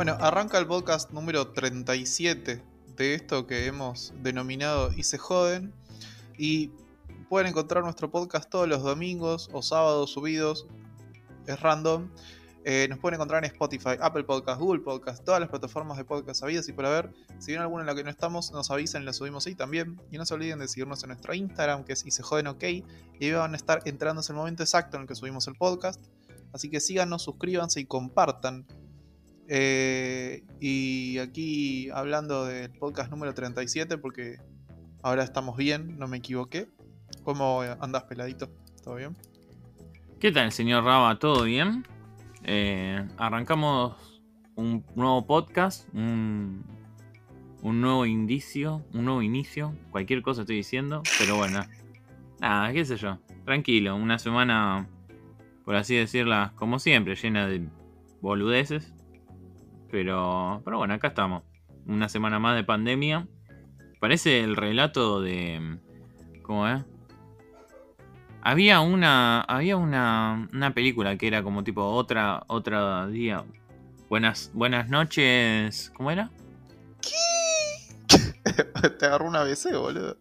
Bueno, arranca el podcast número 37 de esto que hemos denominado Y joden. Y pueden encontrar nuestro podcast todos los domingos o sábados subidos. Es random. Eh, nos pueden encontrar en Spotify, Apple Podcast, Google Podcast, todas las plataformas de podcast habidas y por haber. Si viene alguna en la que no estamos, nos avisan y la subimos ahí también. Y no se olviden de seguirnos en nuestro Instagram, que es y se joden ok. Y ahí van a estar entrando en el momento exacto en el que subimos el podcast. Así que síganos, suscríbanse y compartan. Eh, y aquí hablando del podcast número 37, porque ahora estamos bien, no me equivoqué. ¿Cómo andas, peladito? ¿Todo bien? ¿Qué tal, señor Raba? ¿Todo bien? Eh, arrancamos un nuevo podcast, un, un nuevo indicio, un nuevo inicio, cualquier cosa estoy diciendo, pero bueno, nada, qué sé yo, tranquilo, una semana, por así decirla, como siempre, llena de boludeces, pero, pero bueno, acá estamos, una semana más de pandemia, parece el relato de, ¿cómo es? Había una. Había una, una película que era como tipo otra. Otra día. Buenas, buenas noches. ¿Cómo era? ¿Qué? Te agarró una BC, boludo.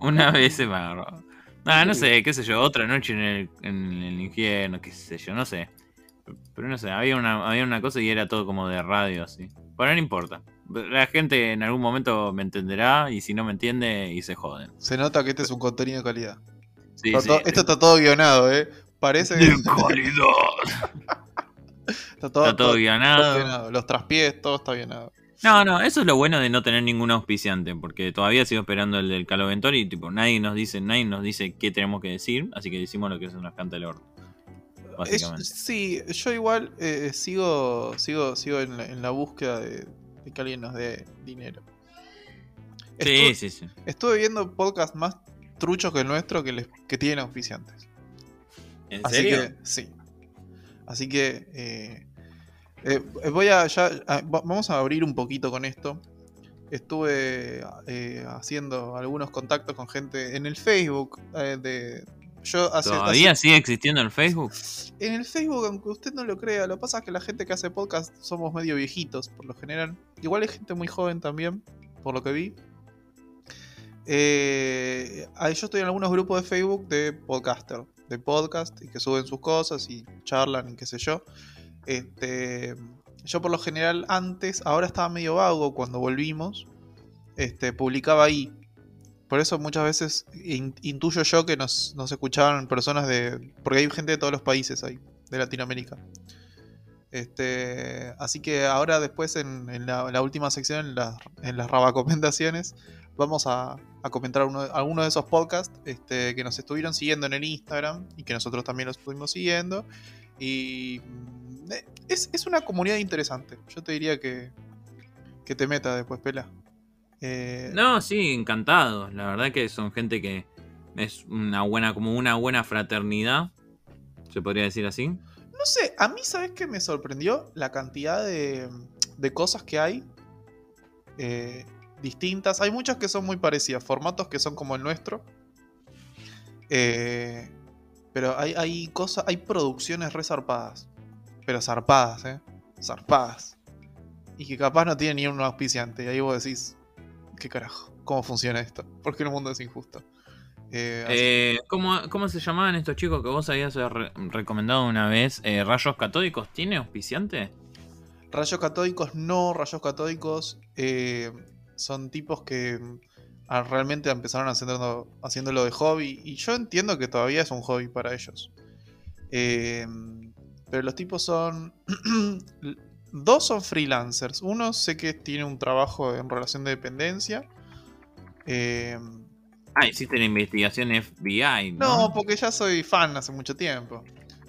Una vez me agarró. Ah, no sé, qué sé yo, otra noche en el, en el infierno, qué sé yo, no sé. Pero no sé, había una, había una cosa y era todo como de radio, así. Pero no importa. La gente en algún momento me entenderá y si no me entiende y se joden. Se nota que este es un contenido de calidad. Sí, Está sí. to- esto está todo guionado, ¿eh? Parece que De calidad. está todo, Está todo guionado. guionado. Los traspiés, todo está guionado. No, no, eso es lo bueno de no tener ningún auspiciante, porque todavía sigo esperando el del Caloventor y tipo, nadie nos dice, nadie nos dice qué tenemos que decir, así que decimos lo que se nos canta el orto. Básicamente. Es- sí, yo igual eh, sigo, sigo, sigo en la, en la búsqueda de, de que alguien nos dé dinero. sí, Estuve, sí, sí. estuve viendo podcasts más truchos que el nuestro que, les, que tienen auspiciantes. ¿En Así serio? que, sí. Así que, eh, eh, voy a ya, a- va- vamos a abrir un poquito con esto. Estuve eh, haciendo algunos contactos con gente en el Facebook. de, yo hace, ¿Todavía sigue existiendo el Facebook? En el Facebook, aunque usted no lo crea, lo que pasa es que la gente que hace podcast somos medio viejitos, por lo general. Igual hay gente muy joven también, por lo que vi. Eh, ahí yo estoy en algunos grupos de Facebook de podcaster, de podcast, y que suben sus cosas y charlan y qué sé yo. Este, yo por lo general antes, ahora estaba medio vago cuando volvimos, este, publicaba ahí. Por eso muchas veces in- intuyo yo que nos, escuchaban personas de... Porque hay gente de todos los países ahí, de Latinoamérica. Este, así que ahora después en, la, la última sección, en las, en las rabacomendaciones, vamos a, a comentar uno, algunos de esos podcasts este, que nos estuvieron siguiendo en el Instagram y que nosotros también los estuvimos siguiendo. Y mm, es, es una comunidad interesante. Yo te diría que, que te meta después, Pela. Eh, No, sí, encantado. La verdad que son gente que es una buena, como una buena fraternidad, se podría decir así. No sé, a mí, ¿sabes qué me sorprendió? La cantidad de, de cosas que hay eh, distintas. Hay muchas que son muy parecidas, formatos que son como el nuestro. Eh, pero hay, hay cosas, hay producciones re zarpadas. Pero zarpadas, ¿eh? Zarpadas. Y que capaz no tienen ni un auspiciante. Y ahí vos decís, ¿qué carajo? ¿Cómo funciona esto? ¿Por qué el mundo es injusto? Eh, Eh, ¿cómo, cómo se llamaban estos chicos que vos habías re- recomendado una vez? Eh, ¿Rayos Catódicos tiene auspiciante? Rayos catódicos no, rayos catódicos eh, son tipos que mm, realmente empezaron haciendo, haciéndolo de hobby y yo entiendo que todavía es un hobby para ellos. Eh, pero los tipos son... dos son freelancers. Uno sé que tiene un trabajo en relación de dependencia. Eh, Ah, hiciste la investigación FBI, ¿no? no, porque ya soy fan hace mucho tiempo.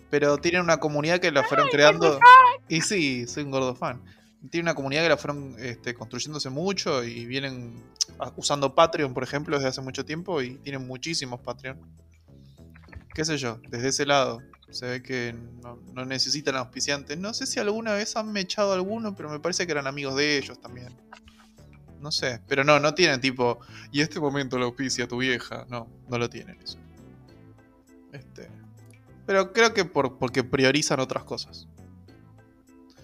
Pero tienen una comunidad que la fueron creando. Y sí, soy un gordo fan. Tiene una comunidad que la fueron este, construyéndose mucho y vienen usando Patreon, por ejemplo, desde hace mucho tiempo y tienen muchísimos Patreon. Qué sé yo, desde ese lado. Se ve que no, no necesitan auspiciantes. No sé si alguna vez han mechado alguno, pero me parece que eran amigos de ellos también. No sé, pero no, no tienen tipo, y este momento lo auspicia tu vieja. No, no lo tienen eso. Este, pero creo que por, porque priorizan otras cosas.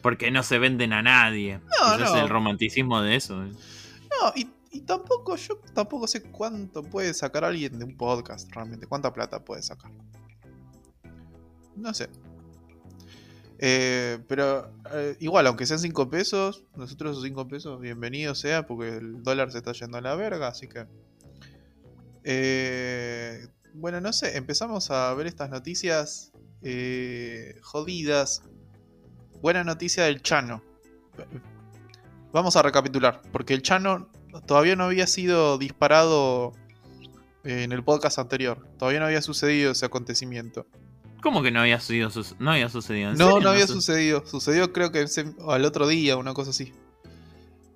porque no se venden a nadie. No, Ese no. es el romanticismo de eso. No, y, y tampoco, yo tampoco sé cuánto puede sacar alguien de un podcast realmente. ¿Cuánta plata puede sacar? No sé. Eh, pero eh, igual, aunque sean 5 pesos, nosotros esos 5 pesos, bienvenido sea, porque el dólar se está yendo a la verga, así que... Eh, bueno, no sé, empezamos a ver estas noticias eh, jodidas. Buena noticia del Chano. Vamos a recapitular, porque el Chano todavía no había sido disparado en el podcast anterior. Todavía no había sucedido ese acontecimiento. ¿Cómo que no había, sido su- no había sucedido? ¿En No, serio? no había su- sucedido. Sucedió creo que al otro día, una cosa así.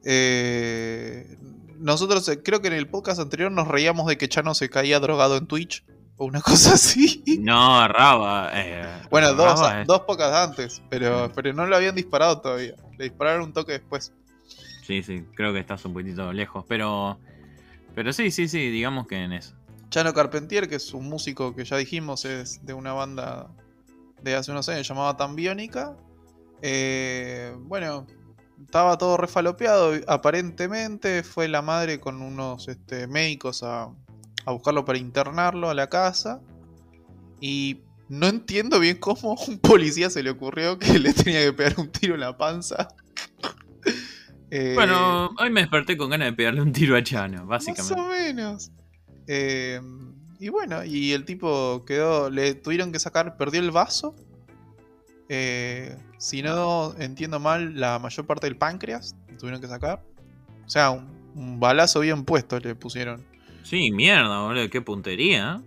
Eh, nosotros eh, creo que en el podcast anterior nos reíamos de que Chano se caía drogado en Twitch. O una cosa así. No, Raba. eh, Bueno, dos, Raba es- dos pocas antes, pero, pero no lo habían disparado todavía. Le dispararon un toque después. Sí, sí, creo que estás un poquitito lejos. Pero. Pero sí, sí, sí, digamos que en eso. Chano Carpentier, que es un músico que ya dijimos es de una banda de hace unos años llamada Tambiónica. Eh, bueno, estaba todo refalopeado. Aparentemente fue la madre con unos este, médicos a, a buscarlo para internarlo a la casa. Y no entiendo bien cómo a un policía se le ocurrió que le tenía que pegar un tiro en la panza. Eh, Bueno, hoy me desperté con ganas de pegarle un tiro a Chano, más básicamente. o menos. Eh, y bueno, y el tipo quedó. Le tuvieron que sacar. Perdió el vaso. Eh, si no entiendo mal, la mayor parte del páncreas. Tuvieron que sacar. O sea, un, un balazo bien puesto le pusieron. Sí, mierda, boludo, qué puntería.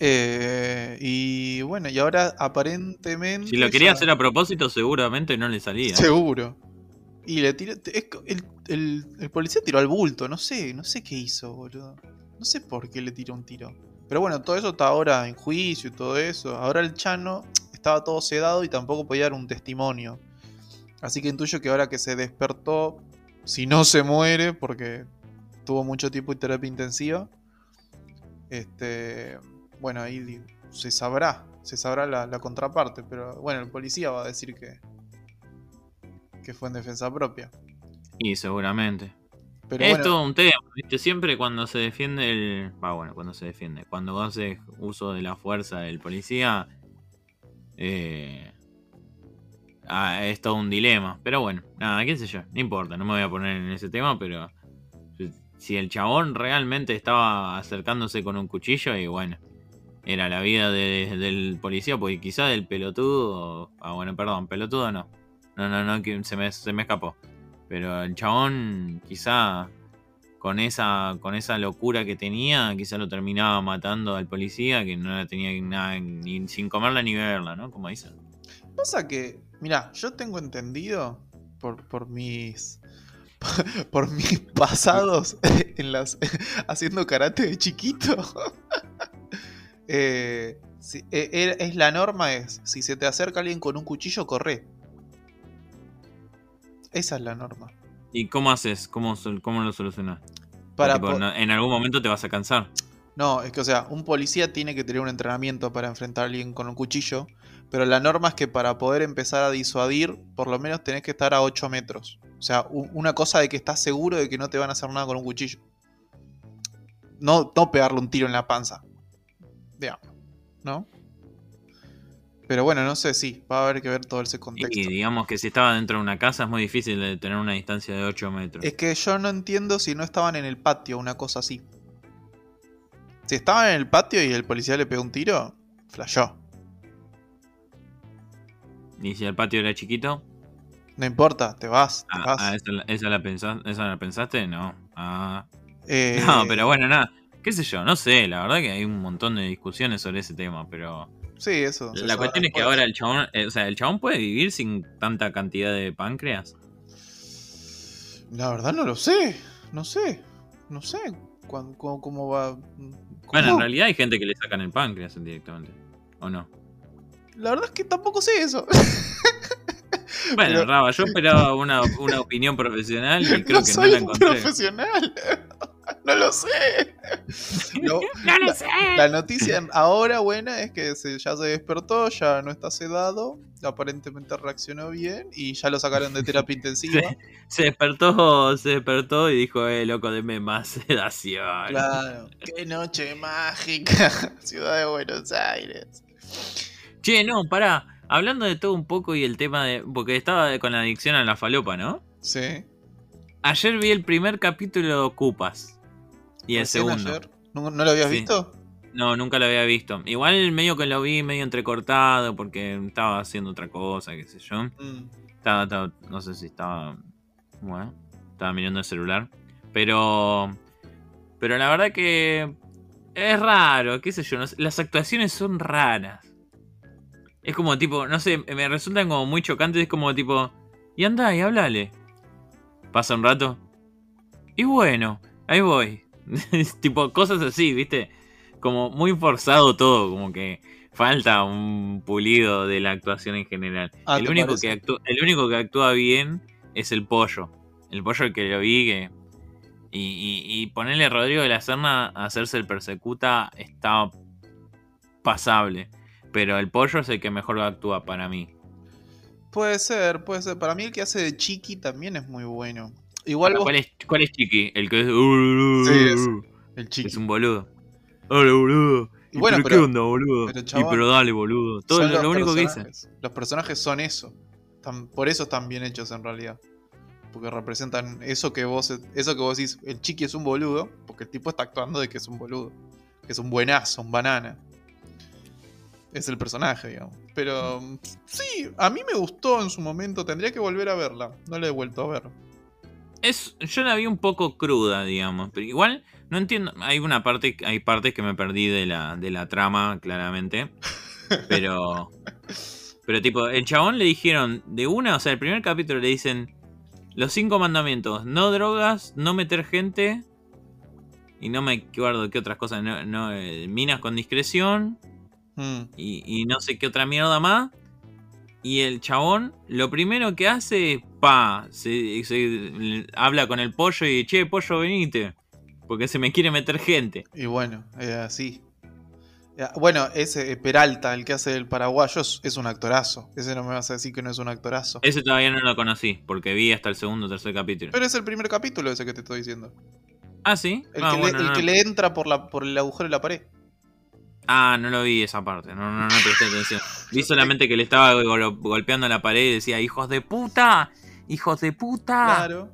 Eh, y bueno, y ahora aparentemente. Si lo quería hacer a propósito, seguramente no le salía. Seguro. Y le tiró. el, el- el policía tiró al bulto, no sé, no sé qué hizo, boludo. No sé por qué le tiró un tiro. Pero bueno, todo eso está ahora en juicio y todo eso. Ahora el Chano estaba todo sedado y tampoco podía dar un testimonio. Así que intuyo que ahora que se despertó, si no se muere, porque tuvo mucho tiempo en terapia intensiva, este, bueno, ahí se sabrá, se sabrá la, la contraparte. Pero bueno, el policía va a decir que, que fue en defensa propia. Y seguramente. Pero es bueno, todo un tema, ¿viste? Siempre cuando se defiende el. Va, bueno, cuando se defiende. Cuando hace uso de la fuerza del policía. Eh, ah, es todo un dilema. Pero bueno, nada, qué sé yo. No importa, no me voy a poner en ese tema, pero. si- el chabón realmente estaba acercándose con un cuchillo, y bueno. Era la vida de- del policía, porque quizá del pelotudo. Ah, bueno, perdón, pelotudo no. No, no, no, se me, se me escapó. Pero el chabón, quizá con esa, con esa locura que tenía, quizá lo terminaba matando al policía, que no la tenía nada, ni sin comerla ni beberla, ¿no? Como dicen. pasa que, mira, yo tengo entendido por, por mis por mis pasados en las haciendo karate de chiquito. eh, si- eh, er- es la norma es si se te acerca alguien con un cuchillo corre. Esa es la norma. ¿Y cómo haces? ¿Cómo, cómo lo solucionas? Para Tipo, en algún momento te vas a cansar. No, es que, o sea, un policía tiene que tener un entrenamiento para enfrentar a alguien con un cuchillo, pero la norma es que para poder empezar a disuadir, por lo menos tenés que estar a 8 metros. O sea, una cosa de que estás seguro de que no te van a hacer nada con un cuchillo. No, no pegarle un tiro en la panza. Digamos, ¿no? Pero bueno, no sé, sí, va a haber que ver todo ese contexto. Y digamos que si estaba dentro de una casa es muy difícil de tener una distancia de 8 metros. Es que yo no entiendo si no estaban en el patio, una cosa así. Si estaban en el patio y el policía le pegó un tiro, flashó. Y si el patio era chiquito, No importa, te vas, te ah, vas. ah, ¿esa, la- esa la pensás- ¿esa la pensaste? No. Ah. Eh, No, pero bueno, nada. ¿Qué sé yo? No sé, la verdad que hay un montón de discusiones sobre ese tema, pero... Sí, eso. se La cuestión es que ahora el chabón, eh, o sea, el chabón puede vivir sin tanta cantidad de páncreas. La verdad no lo sé. No sé. No sé cuán- cómo, cómo va. Bueno, ¿Cómo? en realidad hay gente que le sacan el páncreas directamente. ¿O no? La verdad es que tampoco sé eso. Bueno, Pero- Raba, yo esperaba una, una opinión profesional y creo no que no soy la un encontré. profesional. no lo sé. Lo- No lo la- sé. La noticia ahora buena es que se- ya se despertó, ya no está sedado, aparentemente reaccionó bien y ya lo sacaron de terapia intensiva. Sí. Se despertó, se despertó y dijo, eh, loco, deme más sedación. Claro. Qué noche mágica, ciudad de Buenos Aires. Che, no, pará. Hablando de todo un poco y el tema de. Porque estaba con la adicción a la falopa, ¿no? Sí. Ayer vi el primer capítulo de Ocupas. Y el segundo. ayer. ¿No, no lo habías Sí. visto? No, nunca lo había visto. Igual medio que lo vi medio entrecortado porque estaba haciendo otra cosa, qué sé yo. Mm. Estaba, estaba- no sé si estaba. Bueno, estaba mirando el celular. Pero. Pero la verdad que. Es raro, qué sé yo. no sé, las actuaciones son raras. Es como tipo, no sé, me resultan como muy chocantes. Es como tipo. Y anda y háblale. Pasa un rato. Y bueno, ahí voy. Tipo, cosas así, ¿viste? Como muy forzado todo, como que falta un pulido de la actuación en general. Ah, el, ¿te único parece? que actúa, el único que actúa bien es el pollo. El pollo el que lo vi que. Y, y, y ponerle a Rodrigo de la Serna a hacerse el persecuta está pasable. Pero el pollo es el que mejor actúa para mí. Puede ser, puede ser. Para mí el que hace de Chiqui también es muy bueno. Igual vos... ¿Cuál es, ¿Cuál es Chiqui? El que es. Sí, es- El Chiqui. Es un boludo. Hola, boludo. Y ¿Y bueno, pero, pero- qué onda, boludo? pero, y pero dale, boludo. Todo lo, lo único que dice. personajes. Los personajes son eso. Por eso están bien hechos en realidad. Porque representan eso que vos eso que vos decís, el chiqui es un boludo, porque el tipo está actuando de que es un boludo. Que es un buenazo, un banana. Es el personaje, digamos. Pero mm, sí, a mí me gustó en su momento. Tendría que volver a verla. No la he vuelto a ver. Es, yo la vi un poco cruda, digamos. Pero igual, no entiendo. Hay una parte, hay partes que me perdí de la, de la trama, claramente. Pero. Pero tipo, el chabón le dijeron de una, o sea, el primer capítulo le dicen los cinco mandamientos, no drogas, no meter gente. Y no me acuerdo qué otras cosas, no, no, eh, minas con discreción. Mm, y, y no sé qué otra mierda más. Y el chabón, lo primero que hace es, pa, se, se- habla con el pollo y, che, pollo, venite. Porque se me quiere meter gente. Y bueno, así. Bueno, ese Peralta, el que hace el paraguayo, es, es un actorazo. Ese no me vas a decir que no es un actorazo. Ese todavía no lo conocí, porque vi hasta el segundo o tercer capítulo. Pero es el primer capítulo ese que te estoy diciendo. ah, sí. El, ah, que, bueno, le, el no, que no. le entra por, la, por el agujero de la pared. Ah, no lo vi esa parte. No, no, no presté atención. Vi solamente que le estaba gol- golpeando la pared y decía, hijos de puta. Hijos de puta. Claro.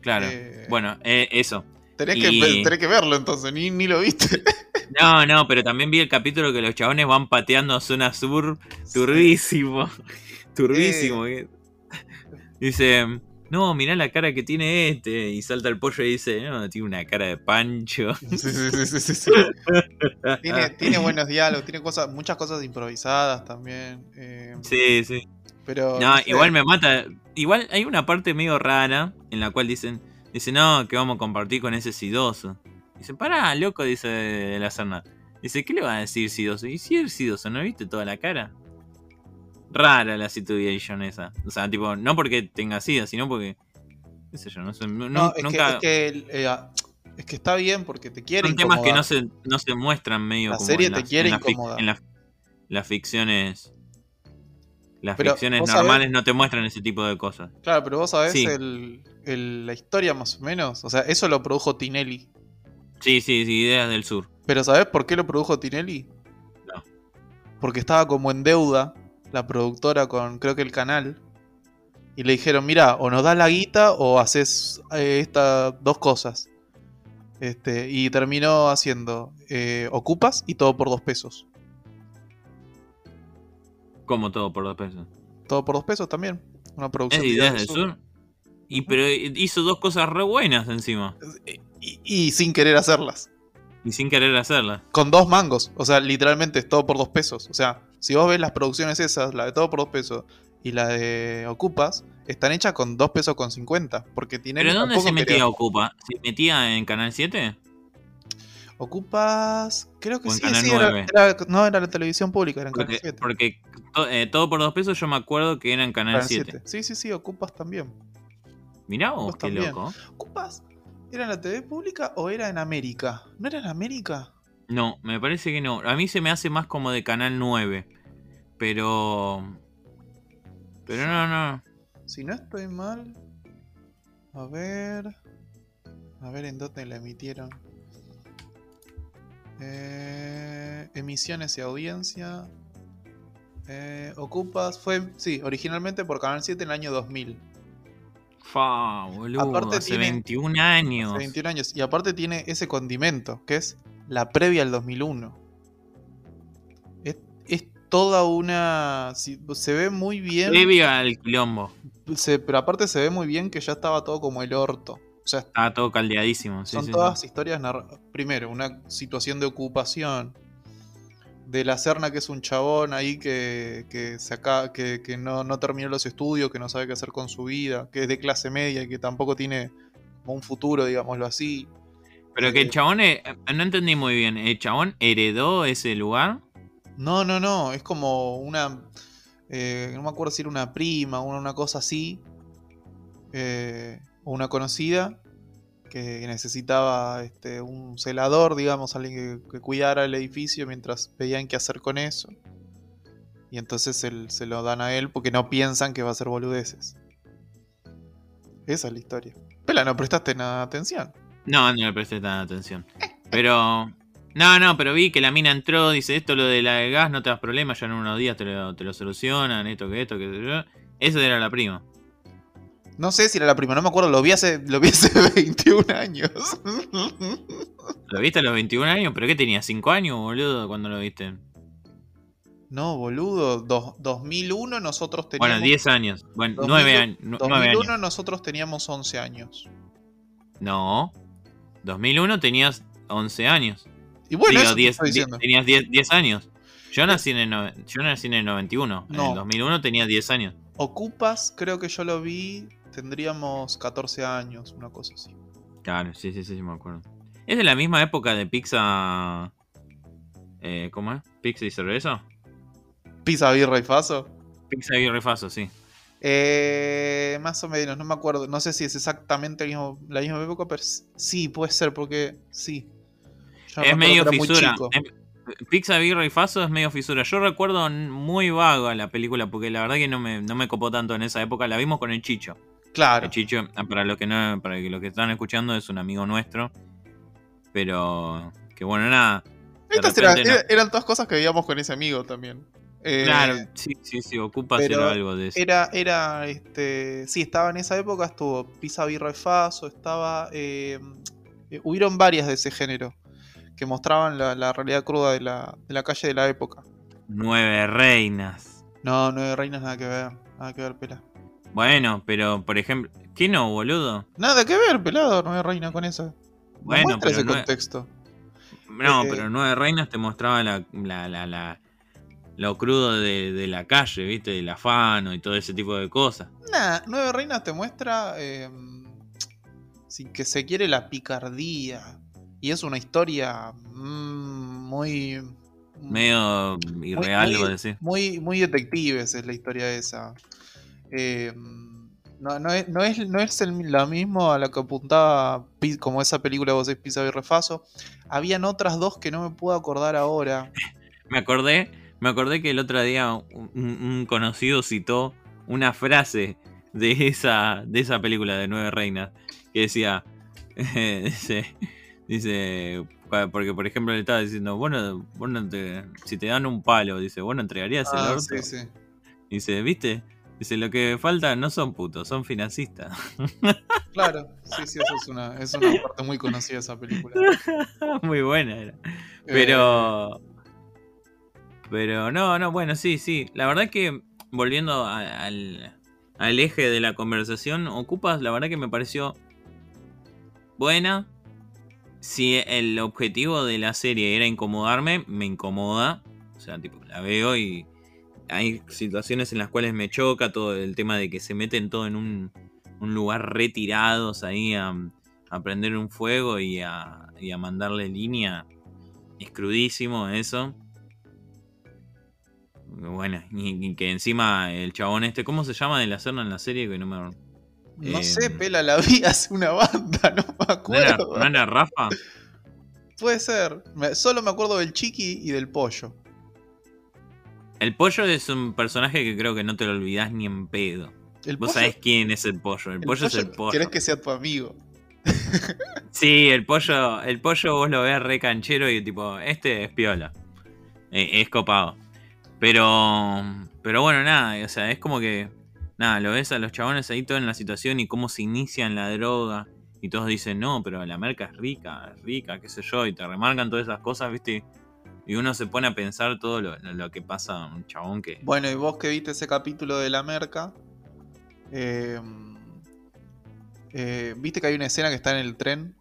Claro. Eh, Bueno, eh, eso. Tenés, y- que, ve- tenés que verlo entonces, ni, ni lo viste. No, no, pero también vi el capítulo que los chabones van pateando zona sur Turbísimo. Turbísimo. eh. Dice, no, mirá la cara que tiene este. Y salta el pollo y dice, no, tiene una cara de pancho. Sí, sí, sí, sí, tiene, tiene buenos diálogos, tiene cosas, muchas cosas improvisadas también. eh, Sí, sí. pero. No, sé, igual me mata. Igual hay una parte medio rara en la cual dicen, dice, no, que vamos a compartir con ese sidoso. Dice, pará, loco, dice de la Serna. Dice, ¿qué le va a decir sidoso? Y si es sidoso, ¿no viste toda la cara? Rara la situation esa. O sea, tipo, no porque tenga sida, sino porque. qué sé yo, no sé. no- No, es, nunca. que, es, que, eh, ah, es que está bien porque te quiere son temas que no se, no se muestran medio La como serie en te las- quiere en incomodar. en las- las ficciones. Las Pero, ficciones normales no te muestran ese tipo de cosas. Claro, pero vos sabés Sí. el- el- la historia más o menos. O sea, eso lo produjo Tinelli. Sí, sí, sí, ideas del sur. Pero ¿sabés por qué lo produjo Tinelli? No. Porque estaba como en deuda la productora con creo que el canal. Y le dijeron, mira, o nos das la guita o haces eh, estas dos cosas. Este, y terminó haciendo eh, Ocupas y todo por dos pesos. Como todo por dos pesos. Todo por dos pesos también. Una Es producción de ideas sur. Y pero hizo dos cosas re buenas encima. Y, y sin querer hacerlas. Y sin querer hacerlas. Con dos mangos. O sea, literalmente es todo por dos pesos. O sea, si vos ves las producciones esas, la de todo por dos pesos y la de Ocupas, están hechas con dos pesos con 50. Porque Tinelli ¿Pero dónde se metía quería- Ocupa? ¿Se metía en Canal 7? Ocupas. Creo que sí, Canal sí, era, 9. era- no, era la televisión pública, era en Canal Porque, 7. porque to- eh, todo por dos pesos yo me acuerdo que era en Canal Canal 7. 7. Sí, sí, sí, Ocupas también. Mirá vos, Ocupas qué también. loco. Ocupas ¿Era en la TV pública o era en América? ¿No era en América? No, me parece que no. A mí se me hace más como de Canal 9. Pero... Pero no, no. Si no estoy mal. A ver. A ver en dónde la emitieron. Eh, emisiones y audiencia. Eh, ocupas. Fue. Sí, originalmente por Canal 7 en el año 2000. Fa, boludo. Aparte hace tiene- 21 años. Hace 21 años. Y aparte tiene ese condimento, que es la previa al 2001. Es, es toda una... se ve muy bien... Previo al quilombo. se- pero aparte se ve muy bien que ya estaba todo como el orto. O sea, Estaba todo caldeadísimo. sí, son sí, todas sí. historias... Primero, una situación de ocupación. De la Serna, que es un chabón ahí que, que, se aca- que, que no, no terminó los estudios, que no sabe qué hacer con su vida, que es de clase media y que tampoco tiene un futuro, digámoslo así. Pero que el chabón, eh, no entendí muy bien. ¿El chabón heredó ese lugar? No, no, no, es como una. eh, no me acuerdo si era una prima o una cosa así. eh, o una conocida. Que necesitaba este, un celador, digamos, alguien que, que cuidara el edificio mientras veían qué hacer con eso. Y entonces él- se lo dan a él porque no piensan que va a ser boludeces. Esa es la historia. Pela, no prestaste nada atención. No, no le presté tanta atención. Pero. No, no, pero vi que la mina entró, dice esto, lo de la de gas, no te das problemas, ya en unos días te lo, te lo solucionan, esto que esto, que yo. Eso era la prima. No sé si era la prima, no me acuerdo, lo vi hace, lo vi hace 21 años. ¿Lo viste a los 21 años? ¿Pero qué tenía? ¿5 años, boludo, cuando lo viste? No, boludo. Dos- 2001 nosotros teníamos. Bueno, 10 años. Bueno, 2000, 9 años. nu- 9 2001 años. nosotros teníamos 11 años. No. 2001 tenías 11 años. Y bueno, Digo, eso te 10, estoy di- diciendo. tenías 10, 10 años. Yo nací en el, nove- yo nací en el 91. En No. el 2001 tenía 10 años. Ocupas, creo que yo lo vi, tendríamos 14 años, una cosa así. Claro, sí, sí, sí, sí, me acuerdo. Es de la misma época de Pizza. Eh, ¿Cómo es? ¿Pizza y cerveza? Pizza, birra y faso. Pizza y refaso, sí. Eh, más o menos, no me acuerdo. No sé si es exactamente el mismo- la misma época, pero sí, puede ser, porque sí. Yo es medio fisura. Es- Pizza, birra y faso es medio fisura. Yo recuerdo muy vago la película porque la verdad que no me, no me copó tanto en esa época. La vimos con el Chicho. Claro. El Chicho, ah, para los que no, para los que están escuchando, es un amigo nuestro. Pero que bueno, nada. Estas eran todas cosas que veíamos con ese amigo también. Eh, Claro, sí, sí, sí, ocupa hacer pero algo de eso. Era, era, este, sí, estaba en esa época, estuvo Pizza Birra y Faso, estaba, eh, eh, hubieron varias de ese género que mostraban la, la realidad cruda de la, de la calle de la época. Nueve reinas. No, hay reinas nada que ver, nada que ver, pela. Bueno, pero por ejemplo, ¿qué no, boludo? Nada que ver, pelado, no hay reina con eso. No Bueno, pero ese contexto. No, Eh, pero Nueve Reinas te mostraba la, la- lo crudo de, de la calle, ¿viste? Del afano y todo ese tipo de cosas. Nah, Nueve Reinas te muestra, eh, sin que se quiere, la picardía. Y es una historia mm, muy... Medio irreal, muy- vos decís. Muy, muy detectives es la historia esa. Eh, no, no es, no es, no es el- la misma a la que apuntaba como esa película vos decís Pizza y Refaso. Habían otras dos que no me puedo acordar ahora. Me acordé, me acordé que el otro día un, un conocido citó una frase de esa, de esa película de Nueve Reinas que decía, dice, dice, porque por ejemplo le estaba diciendo, bueno, bueno te- si te dan un palo, dice, bueno, entregarías el Ah, orto. sí, sí. Dice, ¿viste? Dice, lo que falta no son putos, son financistas. Claro, sí, sí, eso es una, es una parte muy conocida de esa película. Muy buena era. Eh, Pero. No, no, bueno, sí, sí. La verdad que, volviendo al, al eje de la conversación, Ocupas, la verdad que me pareció buena. Si el objetivo de la serie era incomodarme, me incomoda. O sea, tipo, la veo y hay situaciones en las cuales me choca todo el tema de que se meten todo en un, un lugar retirados ahí a, a prender un fuego y a, y a mandarle línea. Es crudísimo eso. Bueno, y, y que encima el chabón este, ¿cómo se llama de la Serna en la serie? Que no me... No Eh, sé, Pela la vi hace una banda, no me ¿No era, acuerdo. no era Rafa? Puede ser. Me- solo me acuerdo del chiqui y del pollo. El pollo es un personaje que creo que no te lo olvidás ni en pedo. El Vos pollo, sabés quién es el pollo. El, el pollo, es el pollo. Querés que sea tu amigo. Sí, el pollo, el pollo vos lo ves re canchero y tipo, este es piola. Eh, es copado. Pero, pero bueno, nada, o sea, es como que, nada, lo ves a los chabones ahí todo en la situación y cómo se inician la droga. Y todos dicen, no, pero la merca es rica, es rica, qué sé yo, y te remarcan todas esas cosas, ¿viste? Y uno se pone a pensar todo lo, lo que pasa a un chabón que... Bueno, y vos que viste ese capítulo de la merca, eh, eh, viste que hay una escena que está en el tren,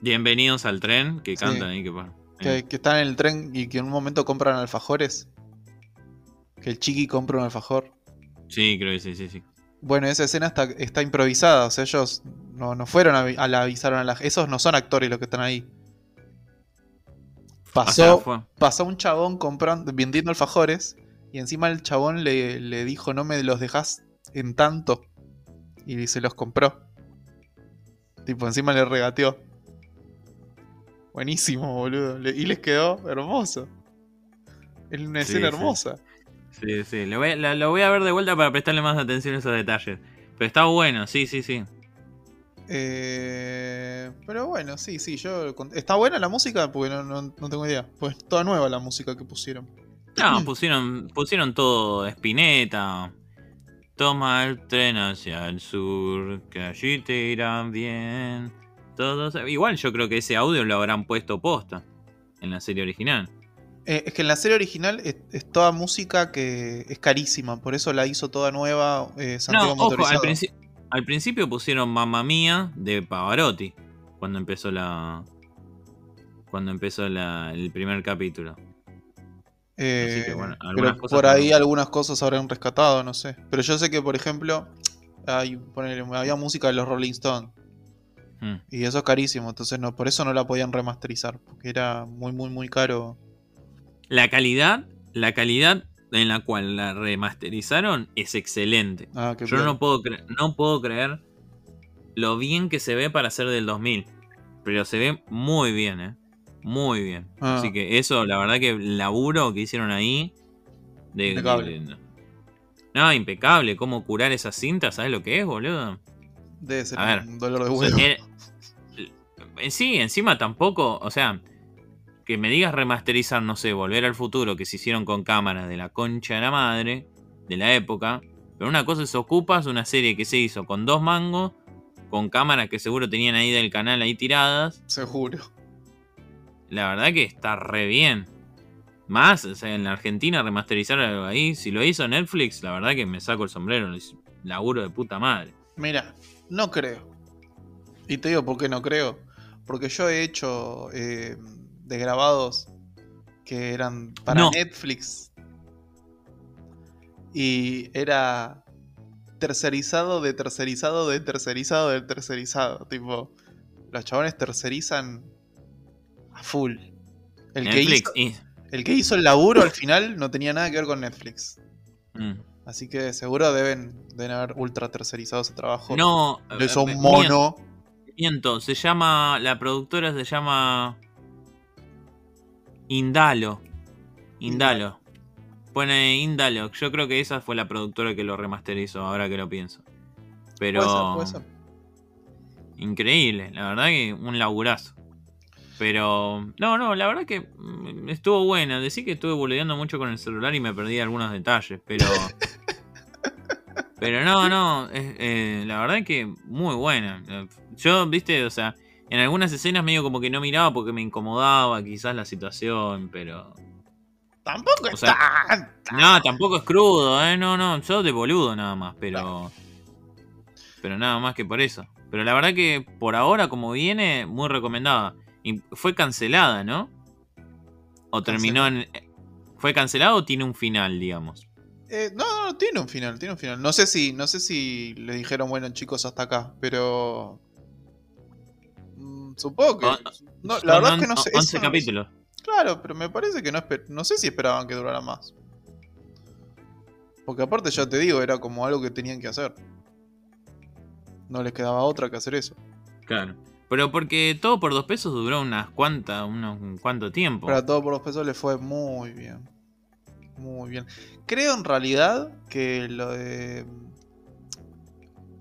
Bienvenidos al tren, que Sí. cantan ahí, que que, eh. que están en el tren y que en un momento compran alfajores. Que el chiqui compra un alfajor. Sí, creo que sí, sí, sí. Bueno, esa escena está, está improvisada, o sea, ellos no, no fueron a, a la avisaron a la Esos no son actores los que están ahí. O Pasó, sea, pasó un chabón comprando, vendiendo alfajores y encima el chabón le, le dijo no me los dejas en tanto y se los compró. Tipo, encima le regateó. Buenísimo, boludo. Le- y les quedó hermoso. Es una Sí, escena sí. hermosa. Sí, sí, lo voy, a- la- lo voy a ver de vuelta para prestarle más atención a esos detalles. Pero está bueno, sí, sí, sí. Eh, pero bueno, sí, sí, yo... ¿Está buena la música? Porque no, no- no tengo idea. Pues toda nueva la música que pusieron. No, pusieron, pusieron todo Spinetta. Toma el tren hacia el sur, que allí te irán bien. Todos, igual yo creo que ese audio lo habrán puesto posta en la serie original. Eh, es que en la serie original es, es toda música que es carísima, por eso la hizo toda nueva eh, No, Santiago ojo, al, Motorizado. princi- al principio pusieron Mamma Mía de Pavarotti. Cuando empezó la. Cuando empezó la- el primer capítulo. Eh, Así que, bueno, algunas pero cosas por ahí no- algunas cosas habrán rescatado, no sé. Pero yo sé que, por ejemplo, hay, ponele, había música de los Rolling Stones. Mm. Y eso es carísimo, entonces no, por eso no la podían remasterizar, porque era muy, muy, muy caro. La calidad, la calidad en la cual la remasterizaron es excelente. Ah, Yo no puedo, no puedo creer lo bien que se ve para ser del 2000. Pero se ve muy bien, ¿eh? Muy bien. Ah. Así que eso, la verdad que el laburo que hicieron ahí... De, Impecable. de- de- no, impecable. Cómo curar esa cinta, ¿sabes lo que es, boludo? Debe ser A ver. un dolor de huevo. eh, sí, encima tampoco, o sea, que me digas remasterizar, no sé, volver al futuro, que se hicieron con cámaras de la concha de la madre, de la época, pero una cosa es ocupas una serie que se hizo con dos mangos, con cámaras que seguro tenían ahí del canal ahí tiradas, Seguro. la verdad que está re bien. Más, o sea, en la Argentina remasterizar algo ahí, si lo hizo Netflix, la verdad que me saco el sombrero, laburo de puta madre. Mira, no creo. Y te digo por qué no creo. Porque yo he hecho eh, de grabados que eran para No. Netflix. Y era tercerizado de tercerizado de tercerizado de tercerizado. Tipo, los chabones tercerizan a full. El que, Netflix hizo, y- el que hizo el laburo al final no tenía nada que ver con Netflix. mm. Así que seguro deben, deben haber ultra tercerizado ese trabajo. No, hizo eh, un mono. Miento, se llama. La productora se llama. Indalo. Indalo. Pone Indalo. Yo creo que esa fue la productora que lo remasterizó, ahora que lo pienso. Pero. Puede ser, puede ser. Increíble, la verdad que un laburazo. Pero. No, no, la verdad que mm, estuvo buena. Decí que estuve boludeando mucho con el celular y me perdí algunos detalles, pero. pero no, no. es- eh, la verdad que muy buena. Eh, Yo, viste, o sea, en algunas escenas medio como que no miraba porque me incomodaba quizás la situación, pero. Tampoco O es tan- No, tampoco es crudo, ¿eh? No, no, yo de boludo nada más, pero. Pero nada más que por eso. Pero la verdad que por ahora, como viene, muy recomendada. Y fue cancelada, ¿no? O terminó en. ¿Fue cancelado o tiene un final, digamos? Eh, no, no, no, tiene un final, tiene un final. No sé si, no sé si le dijeron, bueno chicos, hasta acá, pero. mm, supongo que. O- no, Son la verdad es que no sé. 11 eso no- capítulos. Claro, pero me parece que no no sé si esperaban que durara más. Porque aparte ya te digo, era como algo que tenían que hacer. No les quedaba otra que hacer eso. Claro. Pero porque todo por dos pesos duró unas cuantas, unos un cuánto tiempo. Pero a todo por dos pesos le fue muy bien. Muy bien. Creo en realidad que lo de.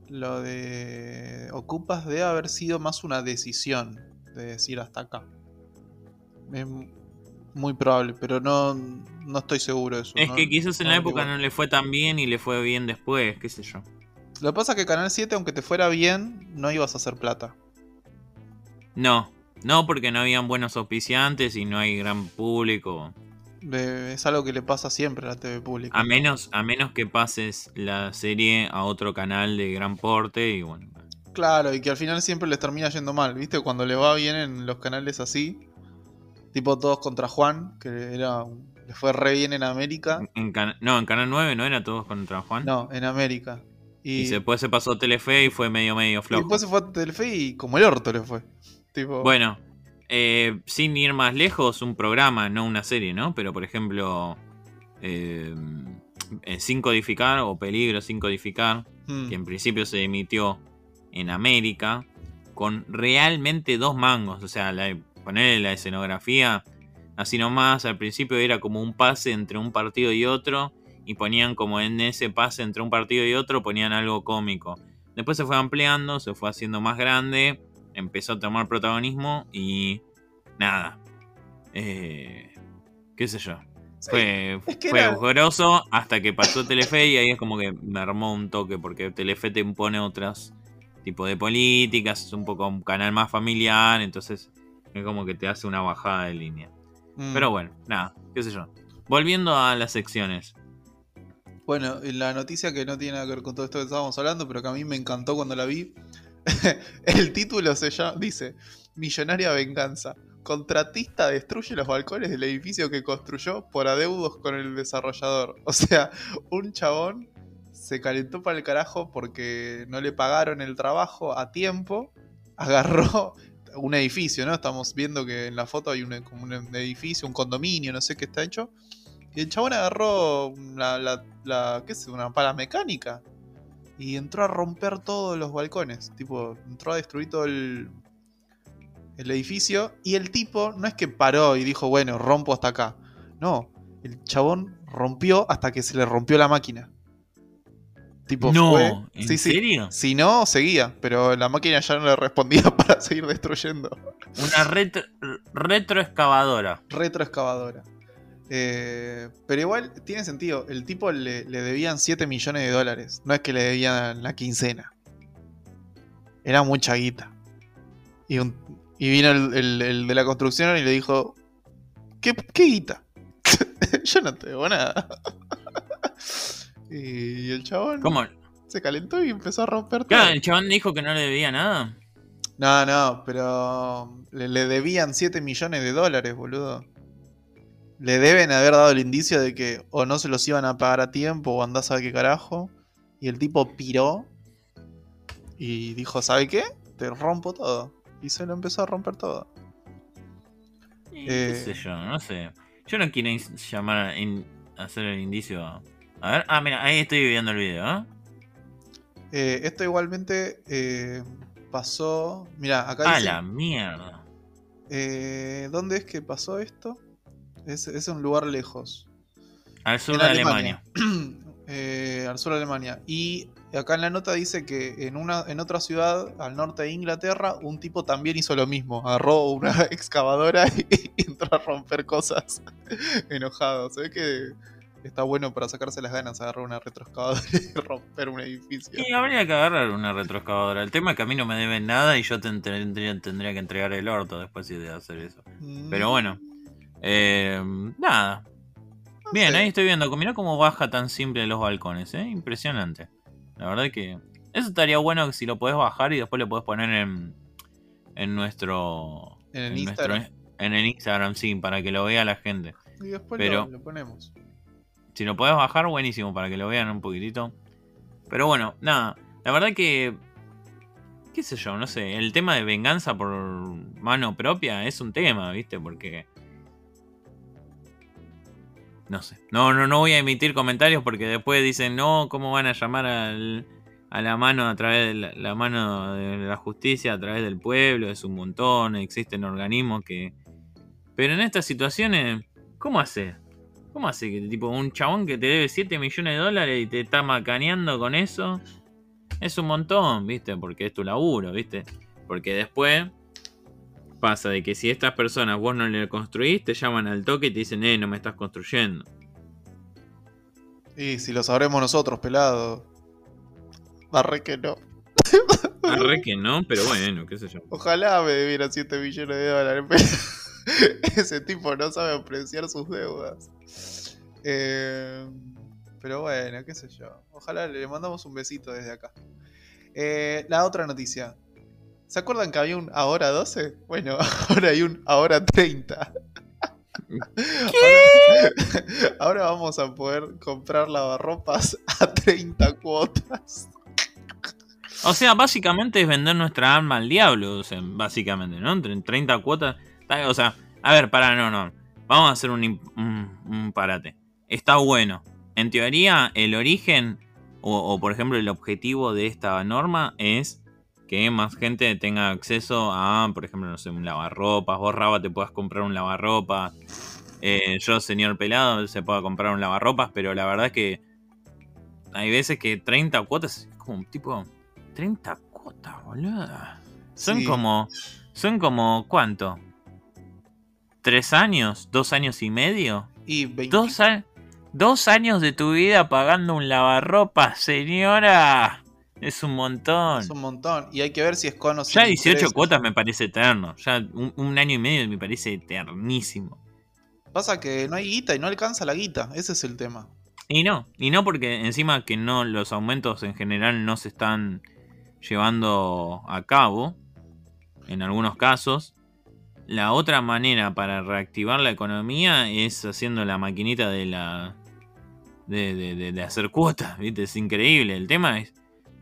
Lo de. Ocupas debe haber sido más una decisión de decir hasta acá. Es muy probable, pero no, no estoy seguro de eso. Es no- que quizás en no la época no le fue tan bien y le fue bien después, qué sé yo. Lo que pasa es que Canal 7, aunque te fuera bien, no ibas a hacer plata. No, no porque no habían buenos auspiciantes y no hay gran público. Es algo que le pasa siempre a la TV pública. A menos, a menos que pases la serie a otro canal de gran porte y bueno. Claro, y que al final siempre les termina yendo mal, ¿viste? Cuando le va bien en los canales así, tipo todos contra Juan, que era le fue re bien en América. En no, en Canal 9 no era todos contra Juan. No, en América. Y, Y después se pasó Telefe y fue medio medio y flojo. después se fue a Telefe y como el orto le fue. Tipo, Bueno, eh, sin ir más lejos, un programa, no una serie, ¿no? Pero por ejemplo, eh, eh, Sin Codificar o Peligro Sin Codificar, mm, que en principio se emitió en América, con realmente dos mangos. O sea, la, ponerle la escenografía, así nomás, al principio era como un pase entre un partido y otro, y ponían como en ese pase entre un partido y otro, ponían algo cómico. Después se fue ampliando, se fue haciendo más grande, empezó a tomar protagonismo y nada. Eh, ¿Qué sé yo? sí. Fue, Es que fue era- grosso hasta que pasó Telefe y ahí es como que me armó un toque porque Telefe te impone otras tipo de políticas, es un poco un canal más familiar, entonces es como que te hace una bajada de línea. Mm. Pero bueno, nada, qué sé yo. Volviendo a las secciones. Bueno, la noticia que no tiene nada que ver con todo esto que estábamos hablando, pero que a mí me encantó cuando la vi. el título se llama, dice: Millonaria venganza. Contratista destruye los balcones del edificio que construyó por adeudos con el desarrollador. O sea, un chabón se calentó para el carajo porque no le pagaron el trabajo a tiempo. Agarró un edificio, ¿no? Estamos viendo que en la foto hay un, un edificio, un condominio, no sé qué está hecho. Y el chabón agarró la- ¿qué es? Una pala mecánica. Y entró a romper todos los balcones. Tipo, entró a destruir todo el, el edificio. Y el tipo no es que paró y dijo, bueno, rompo hasta acá. No, el chabón rompió hasta que se le rompió la máquina. Tipo, no, fue. ¿en sí, sí. serio? Si no, seguía. Pero la máquina ya no le respondía para seguir destruyendo. Una retro, retroexcavadora. retroexcavadora. Eh, pero igual tiene sentido. El tipo le, le debían 7 millones de dólares. No es que le debían la quincena. Era mucha guita. Y, un- y vino el, el- el de la construcción y le dijo: ¿Qué, qué guita? Yo no te debo nada. y el chabón ¿Cómo? se calentó y empezó a romper todo. Claro, el chabón dijo que no le debía nada. No, no, pero le, le debían 7 millones de dólares, boludo. Le deben haber dado el indicio de que o no se los iban a pagar a tiempo o andás a qué carajo. Y el tipo piró y dijo, ¿sabe qué? Te rompo todo. Y se lo empezó a romper todo. Eh. ¿Qué sé yo? No sé. Yo no quiero llamar a hacer el indicio. A a ver, ah, mira, ahí estoy viendo el video, ¿eh? Eh, esto igualmente pasó... Mira, acá A dice... la mierda. ¿Dónde es que pasó esto? Es, es un lugar lejos. Al sur En de Alemania. Eh, al sur de Alemania. Y acá en la nota dice que en una en otra ciudad al norte de Inglaterra un tipo también hizo lo mismo. Agarró una excavadora y, entró a romper cosas enojado. Se ve que está bueno para sacarse las ganas agarrar una retroexcavadora y romper un edificio. Y habría que agarrar una retroexcavadora. El tema es que a mí no me deben nada y yo te- tendría, tendría que entregar el orto después de hacer eso. Mm, Pero bueno. Eh, nada. no Bien, sé. ahí estoy viendo. Mirá cómo baja tan simple los balcones, ¿eh? Impresionante. La verdad que... Eso estaría bueno si lo podés bajar y después lo podés poner en, en nuestro... En el nuestro- Instagram. en el Instagram, sí, para que lo vea la gente. Y después pero- lo, lo ponemos. Si lo podés bajar, buenísimo, para que lo vean un poquitito. Pero bueno, nada. La verdad que... ¿Qué sé yo? No sé. El tema de venganza por mano propia es un tema, ¿viste? Porque... No sé. No, no, no voy a emitir comentarios porque después dicen, no, ¿cómo van a llamar al, a la mano a través de la, mano de la justicia, a través del pueblo, es un montón, existen organismos que... Pero en estas situaciones, ¿cómo hace? ¿Cómo hace que tipo un chabón que te debe 7 millones de dólares y te está macaneando con eso? Es un montón, ¿viste? Porque es tu laburo, ¿viste? Porque después pasa de que si estas personas vos no le construís, te llaman al toque y te dicen, eh, no me estás construyendo. Y si lo sabremos nosotros, pelado. Barre que no. Arre que no, pero bueno, qué sé yo. Ojalá me debiera 7 millones de dólares. pero Ese tipo no sabe apreciar sus deudas. Eh, pero bueno, qué sé yo. Ojalá le mandamos un besito desde acá. Eh, la otra noticia. ¿Se acuerdan que había un ahora 12? Bueno, ahora hay un ahora 30. Ahora, ahora vamos a poder comprar lavarropas a 30 cuotas. O sea, básicamente es vender nuestra alma al diablo, o sea, básicamente, ¿no? Entre 30 cuotas. O sea, a ver, para, no, no. Vamos a hacer un, un- un parate. Está bueno. En teoría, el origen, o, o, por ejemplo el objetivo de esta norma es que más gente tenga acceso a, por ejemplo, no sé, un lavarropas. Vos, Raba, te puedas comprar un lavarropas. Eh, yo, señor pelado, se pueda comprar un lavarropas, pero la verdad es que hay veces que 30 cuotas es como un tipo... 30 cuotas, boludo. Son Sí. como... Son como... ¿Cuánto? ¿Tres años? ¿Dos años y medio? Y 20 ¿Dos, a- dos años de tu vida pagando un lavarropa, señora? Es un montón. es un montón. Y hay que ver si es con o sin Ya 18 intereses. cuotas me parece eterno. Ya un, un año y medio me parece eternísimo. Pasa que no hay guita y no alcanza la guita. Ese es el tema. Y no, y no porque encima que no los aumentos en general no se están llevando a cabo en algunos casos. La otra manera para reactivar la economía es haciendo la maquinita de la de, de- de- de hacer cuotas, ¿viste? Es increíble. El tema es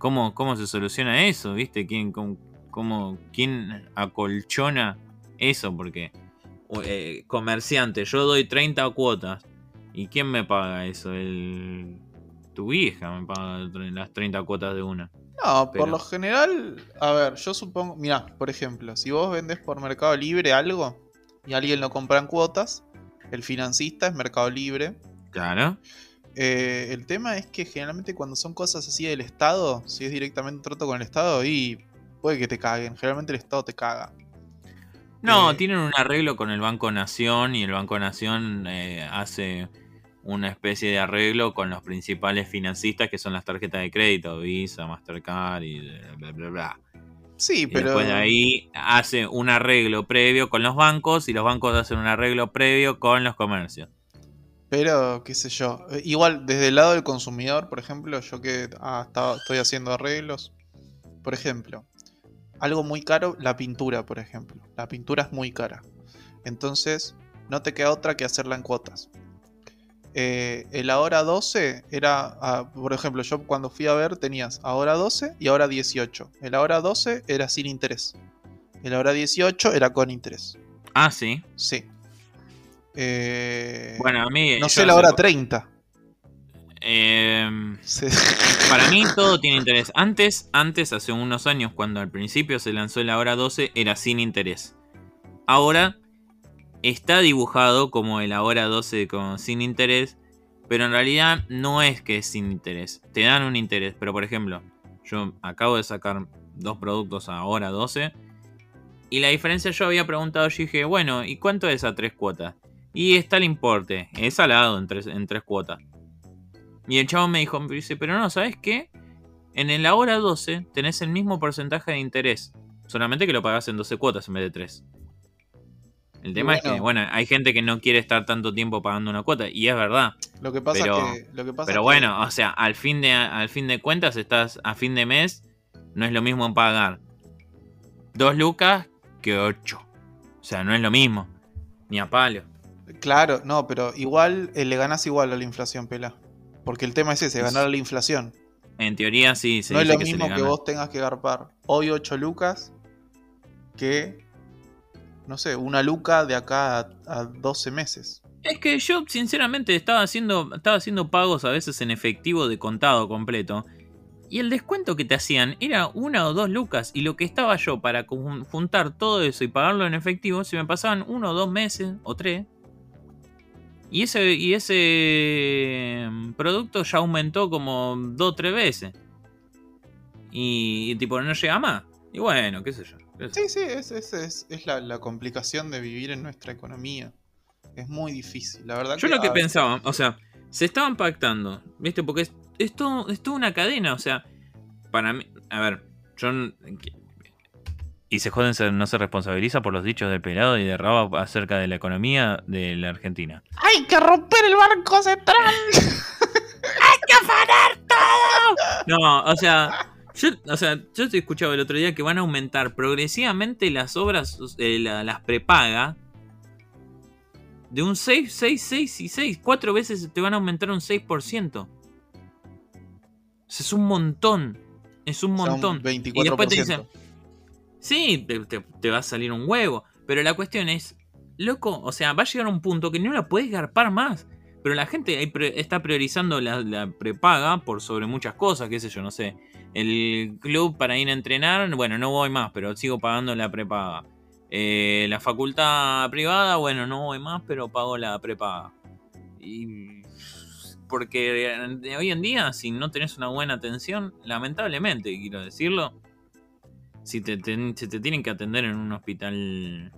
cómo, cómo se soluciona eso, ¿viste? ¿Quién, cómo, cómo- quién acolchona eso? Porque eh, comerciante, yo doy 30 cuotas. ¿Y quién me paga eso? El... Tu hija me paga las 30 cuotas de una. No, Pero- por lo general, a ver, yo supongo, mira, por ejemplo, si vos vendés por Mercado Libre algo y alguien lo compra en cuotas, el financista es Mercado Libre. Claro. Eh, el tema es que generalmente cuando son cosas así del Estado, si es directamente un trato con el Estado, y puede que te caguen. Generalmente el Estado te caga. No, Eh, tienen un arreglo con el Banco Nación y el Banco Nación eh, hace una especie de arreglo con los principales financistas que son las tarjetas de crédito, Visa, Mastercard y bla bla bla. Sí, Y pero. después de ahí hace un arreglo previo con los bancos y los bancos hacen un arreglo previo con los comercios. Pero, qué sé yo. eh, Igual, desde el lado del consumidor, por ejemplo, yo que ah, estoy haciendo arreglos. Por ejemplo, algo muy caro, la pintura, por ejemplo. La pintura es muy cara. Entonces, no te queda otra que hacerla en cuotas. Eh, el ahora 12 era, ah, por ejemplo, yo cuando fui a ver tenías ahora 12 y ahora 18. El ahora 12 era sin interés. El ahora 18 era con interés. Ah, sí. Sí. Eh, Bueno, a mí. no sé la hora po- 30. Em, Sí. Para mí todo tiene interés. Antes, antes, hace unos años, cuando al principio se lanzó la hora 12, era sin interés. Ahora está dibujado como el hora 12 con sin interés, pero en realidad no es que es sin interés. Te dan un interés, pero por ejemplo, yo acabo de sacar dos productos a hora 12 y la diferencia yo había preguntado, yo dije, bueno, ¿y cuánto es a tres cuotas? Y está el importe, es salado en tres, en tres cuotas. Y el chavo me dijo, me dice, pero no, ¿sabes qué? En el hora 12 tenés el mismo porcentaje de interés. Solamente que lo pagás en 12 cuotas en vez de 3. El tema es que, bueno. hay gente que no quiere estar tanto tiempo pagando una cuota. Y es verdad. Lo que pasa Pero- que. Lo que pasa Pero que- bueno, o sea, al fin, de, al fin de cuentas, estás a fin de mes. No es lo mismo pagar 2 lucas que 8. O sea, no es lo mismo. Ni a palo. Claro, no, pero igual eh, le ganás igual a la inflación, pela. Porque el tema es ese, Es- ganar a la inflación. En teoría sí, se no es lo que mismo que vos tengas que garpar hoy 8 lucas que. No sé, una luca de acá a, a 12 meses. Es que yo, sinceramente, estaba haciendo, estaba haciendo pagos a veces en efectivo de contado completo. Y el descuento que te hacían era una o dos lucas. Y lo que estaba yo para juntar todo eso y pagarlo en efectivo, se me pasaban uno o dos meses o tres. Y ese, y ese mm, producto ya aumentó como dos o tres veces. Y, tipo, no llega más. Y bueno, qué sé yo. Sí, sí, es, es, es, la, la, complicación de vivir en nuestra economía. Es muy difícil, la verdad. Yo lo que pensaba, o sea, se estaban pactando, ¿viste? Porque es, es, todo, es toda una cadena, o sea, para mí, a ver, yo... Y se joden, no se responsabiliza por los dichos de Pelado y de Raba acerca de la economía de la Argentina. ¡Hay que romper el barco central! ¡Hay que afanar todo! No, o sea, yo, o sea, yo te escuchaba el otro día que van a aumentar progresivamente las obras, eh, las prepaga, de un 6, 6, 6 y 6. Cuatro veces te van a aumentar un 6%. Es un montón. Es un montón. 24%. Y después te dicen, sí, te, va a salir un huevo. Pero la cuestión es, loco, o sea, va a llegar un punto que no la puedes garpar más. Pero la gente está priorizando la, prepaga por sobre muchas cosas, qué sé yo, no sé. El club para ir a entrenar, bueno, no voy más, pero sigo pagando la prepaga. Eh, la facultad privada, bueno, no voy más, pero pago la prepaga. Y porque hoy en día, si no tenés una buena atención, lamentablemente, quiero decirlo, si te, te tienen que atender en un hospital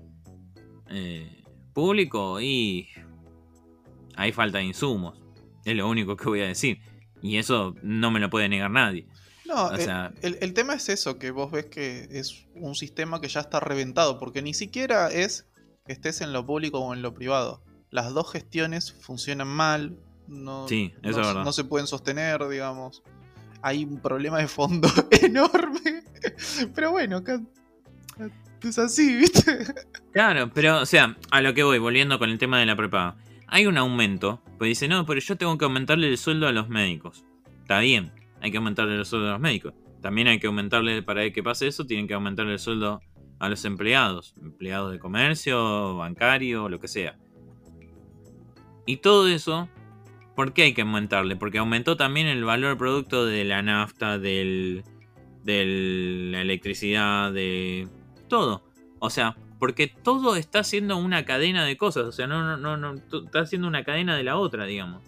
eh, público y hay falta de insumos. Es lo único que voy a decir. Y eso no me lo puede negar nadie. No, el, tema es eso, que vos ves que es un sistema que ya está reventado, porque ni siquiera es que estés en lo público o en lo privado. Las dos gestiones funcionan mal, no, sí, eso no, es verdad. no se pueden sostener, digamos. Hay un problema de fondo enorme. Pero bueno, es así, ¿viste? Claro, pero, o sea, a lo que voy, volviendo con el tema de la prepaga. Hay un aumento, pues dice, no, pero yo tengo que aumentarle el sueldo a los médicos. Está bien, hay que aumentarle el sueldo a los médicos. También hay que aumentarle, para que pase eso, tienen que aumentarle el sueldo a los empleados, empleados de comercio, bancario, lo que sea. Y todo eso, ¿por qué hay que aumentarle? Porque aumentó también el valor producto de la nafta, del, de la electricidad, de todo. O sea, porque todo está haciendo una cadena de cosas. O sea, no, no, no, está haciendo una cadena de la otra, digamos.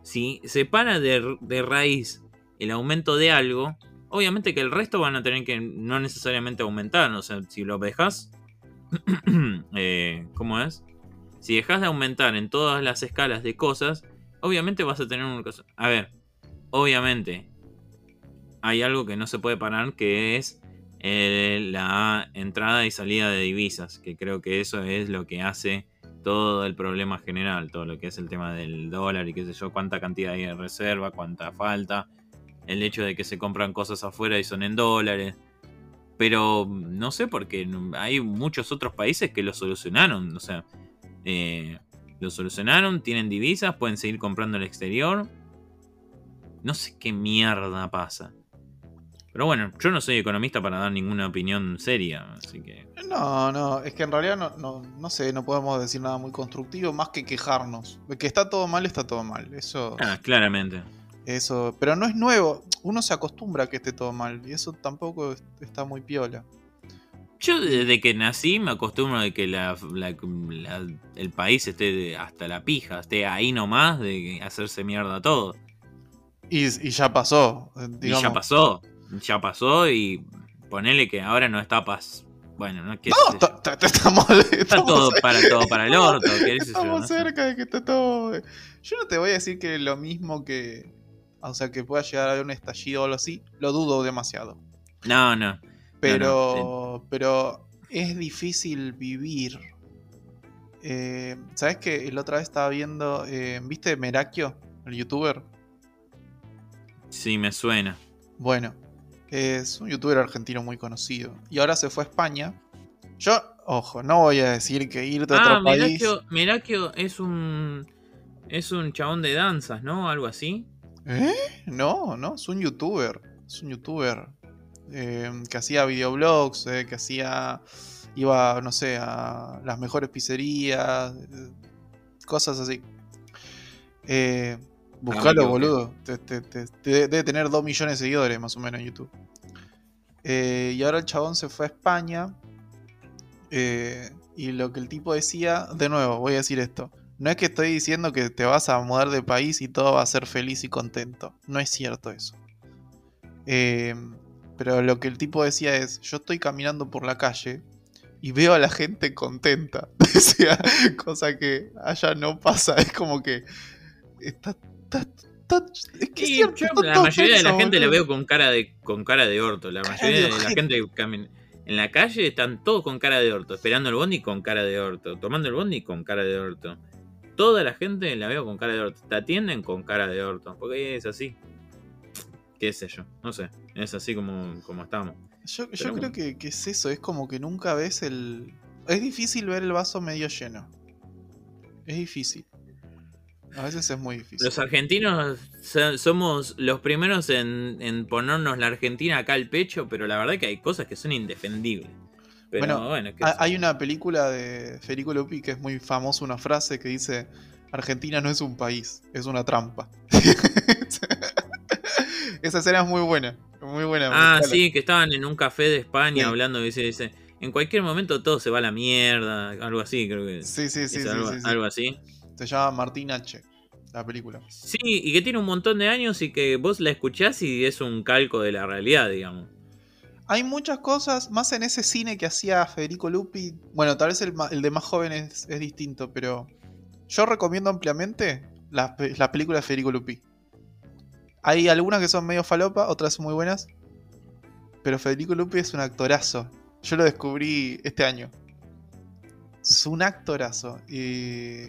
Si se para de, de raíz el aumento de algo, obviamente que el resto van a tener que no necesariamente aumentar. O sea, si lo dejas, eh, ¿cómo es? Si dejas de aumentar en todas las escalas de cosas, obviamente vas a tener un... A ver, obviamente hay algo que no se puede parar, que es eh, la entrada y salida de divisas, que creo que eso es lo que hace todo el problema general, todo lo que es el tema del dólar y qué sé yo, cuánta cantidad hay de reserva, cuánta falta, el hecho de que se compran cosas afuera y son en dólares. Pero no sé porque hay muchos otros países que lo solucionaron. O sea, eh, lo solucionaron, tienen divisas, pueden seguir comprando el exterior. No sé qué mierda pasa. Pero bueno, yo no soy economista para dar ninguna opinión seria, así que... No, no, es que en realidad no, no, no sé, no podemos decir nada muy constructivo más que quejarnos. De que está todo mal, está todo mal. Eso... Ah, claramente. Eso, pero no es nuevo. Uno se acostumbra a que esté todo mal y eso tampoco está muy piola. Yo desde que nací me acostumbro a que el país esté hasta la pija, esté ahí nomás de hacerse mierda todo. Y, ya pasó. Y ya pasó, ya pasó y ponele que ahora no está paz. Bueno, no que. No, estamos, está todo para todo para el orto. estamos cerca de que esté todo. Yo no te voy a decir que lo mismo que, o sea, que pueda llegar a haber un estallido o algo así, lo dudo demasiado. No, no. Pero, pero es difícil vivir. Eh, ¿Sabes que la otra vez estaba viendo, eh, ¿viste Merakio, el youtuber? Sí, me suena. Bueno, es un youtuber argentino muy conocido. Y ahora se fue a España. Yo, ojo, no voy a decir que irte a otro ah, país. Merakio es un. Es un chabón de danzas, ¿no? Algo así. ¿Eh? No, no, es un youtuber. Es un youtuber. Eh, que hacía videoblogs, eh, que hacía. iba, no sé, a las mejores pizzerías. Eh, cosas así. Buscalo, equivoqué. boludo. Te- te- te- te- debe tener 2 millones de seguidores más o menos en YouTube. Eh, y ahora el chabón se fue a España. eh, y lo que el tipo decía, de nuevo, voy a decir esto. No es que estoy diciendo que te vas a mudar de país y todo va a ser feliz y contento. No es cierto eso. Eh, pero lo que el tipo decía es, yo estoy caminando por la calle y veo a la gente contenta. Decía, cosa que allá no pasa. Es como que... Está, está- está- es que es Sí, cierto, yo la mayoría de la gente la veo con cara de con cara de orto. La mayoría de de la gente que camina en la calle están todos con cara de orto, esperando el bondi con cara de orto, tomando el bondi con cara de orto. Toda la gente la veo con cara de orto. Te atienden con cara de orto, porque es así. Qué sé yo, no sé. Es así como, como estamos. Yo, creo bueno. que, que es eso, es como que nunca ves el... Es difícil ver el vaso medio lleno. Es difícil. A veces es muy difícil. Los argentinos so- somos los primeros en, en ponernos la Argentina acá al pecho, pero la verdad que hay cosas que son indefendibles. Pero Bueno, bueno, Hay una película de Federico Lupi que es muy famosa, una frase que dice, Argentina no es un país, es una trampa. Esa escena es muy buena, muy buena. Ah, sí, que estaban en un café de España Sí. hablando dice, dice, en cualquier momento todo se va a la mierda, algo así, creo que Sí, sí, sí, sí, algo, sí, sí. algo así. Se llama Martín H, la película. Sí, y que tiene un montón de años y que vos la escuchás y es un calco de la realidad, digamos. Hay muchas cosas, más en ese cine que hacía Federico Lupi. Bueno, tal vez el, de más jóvenes es distinto, pero yo recomiendo ampliamente las, las películas de Federico Lupi. Hay algunas que son medio falopa, otras muy buenas. Pero Federico Lupi es un actorazo. Yo lo descubrí este año. Es un actorazo. Y,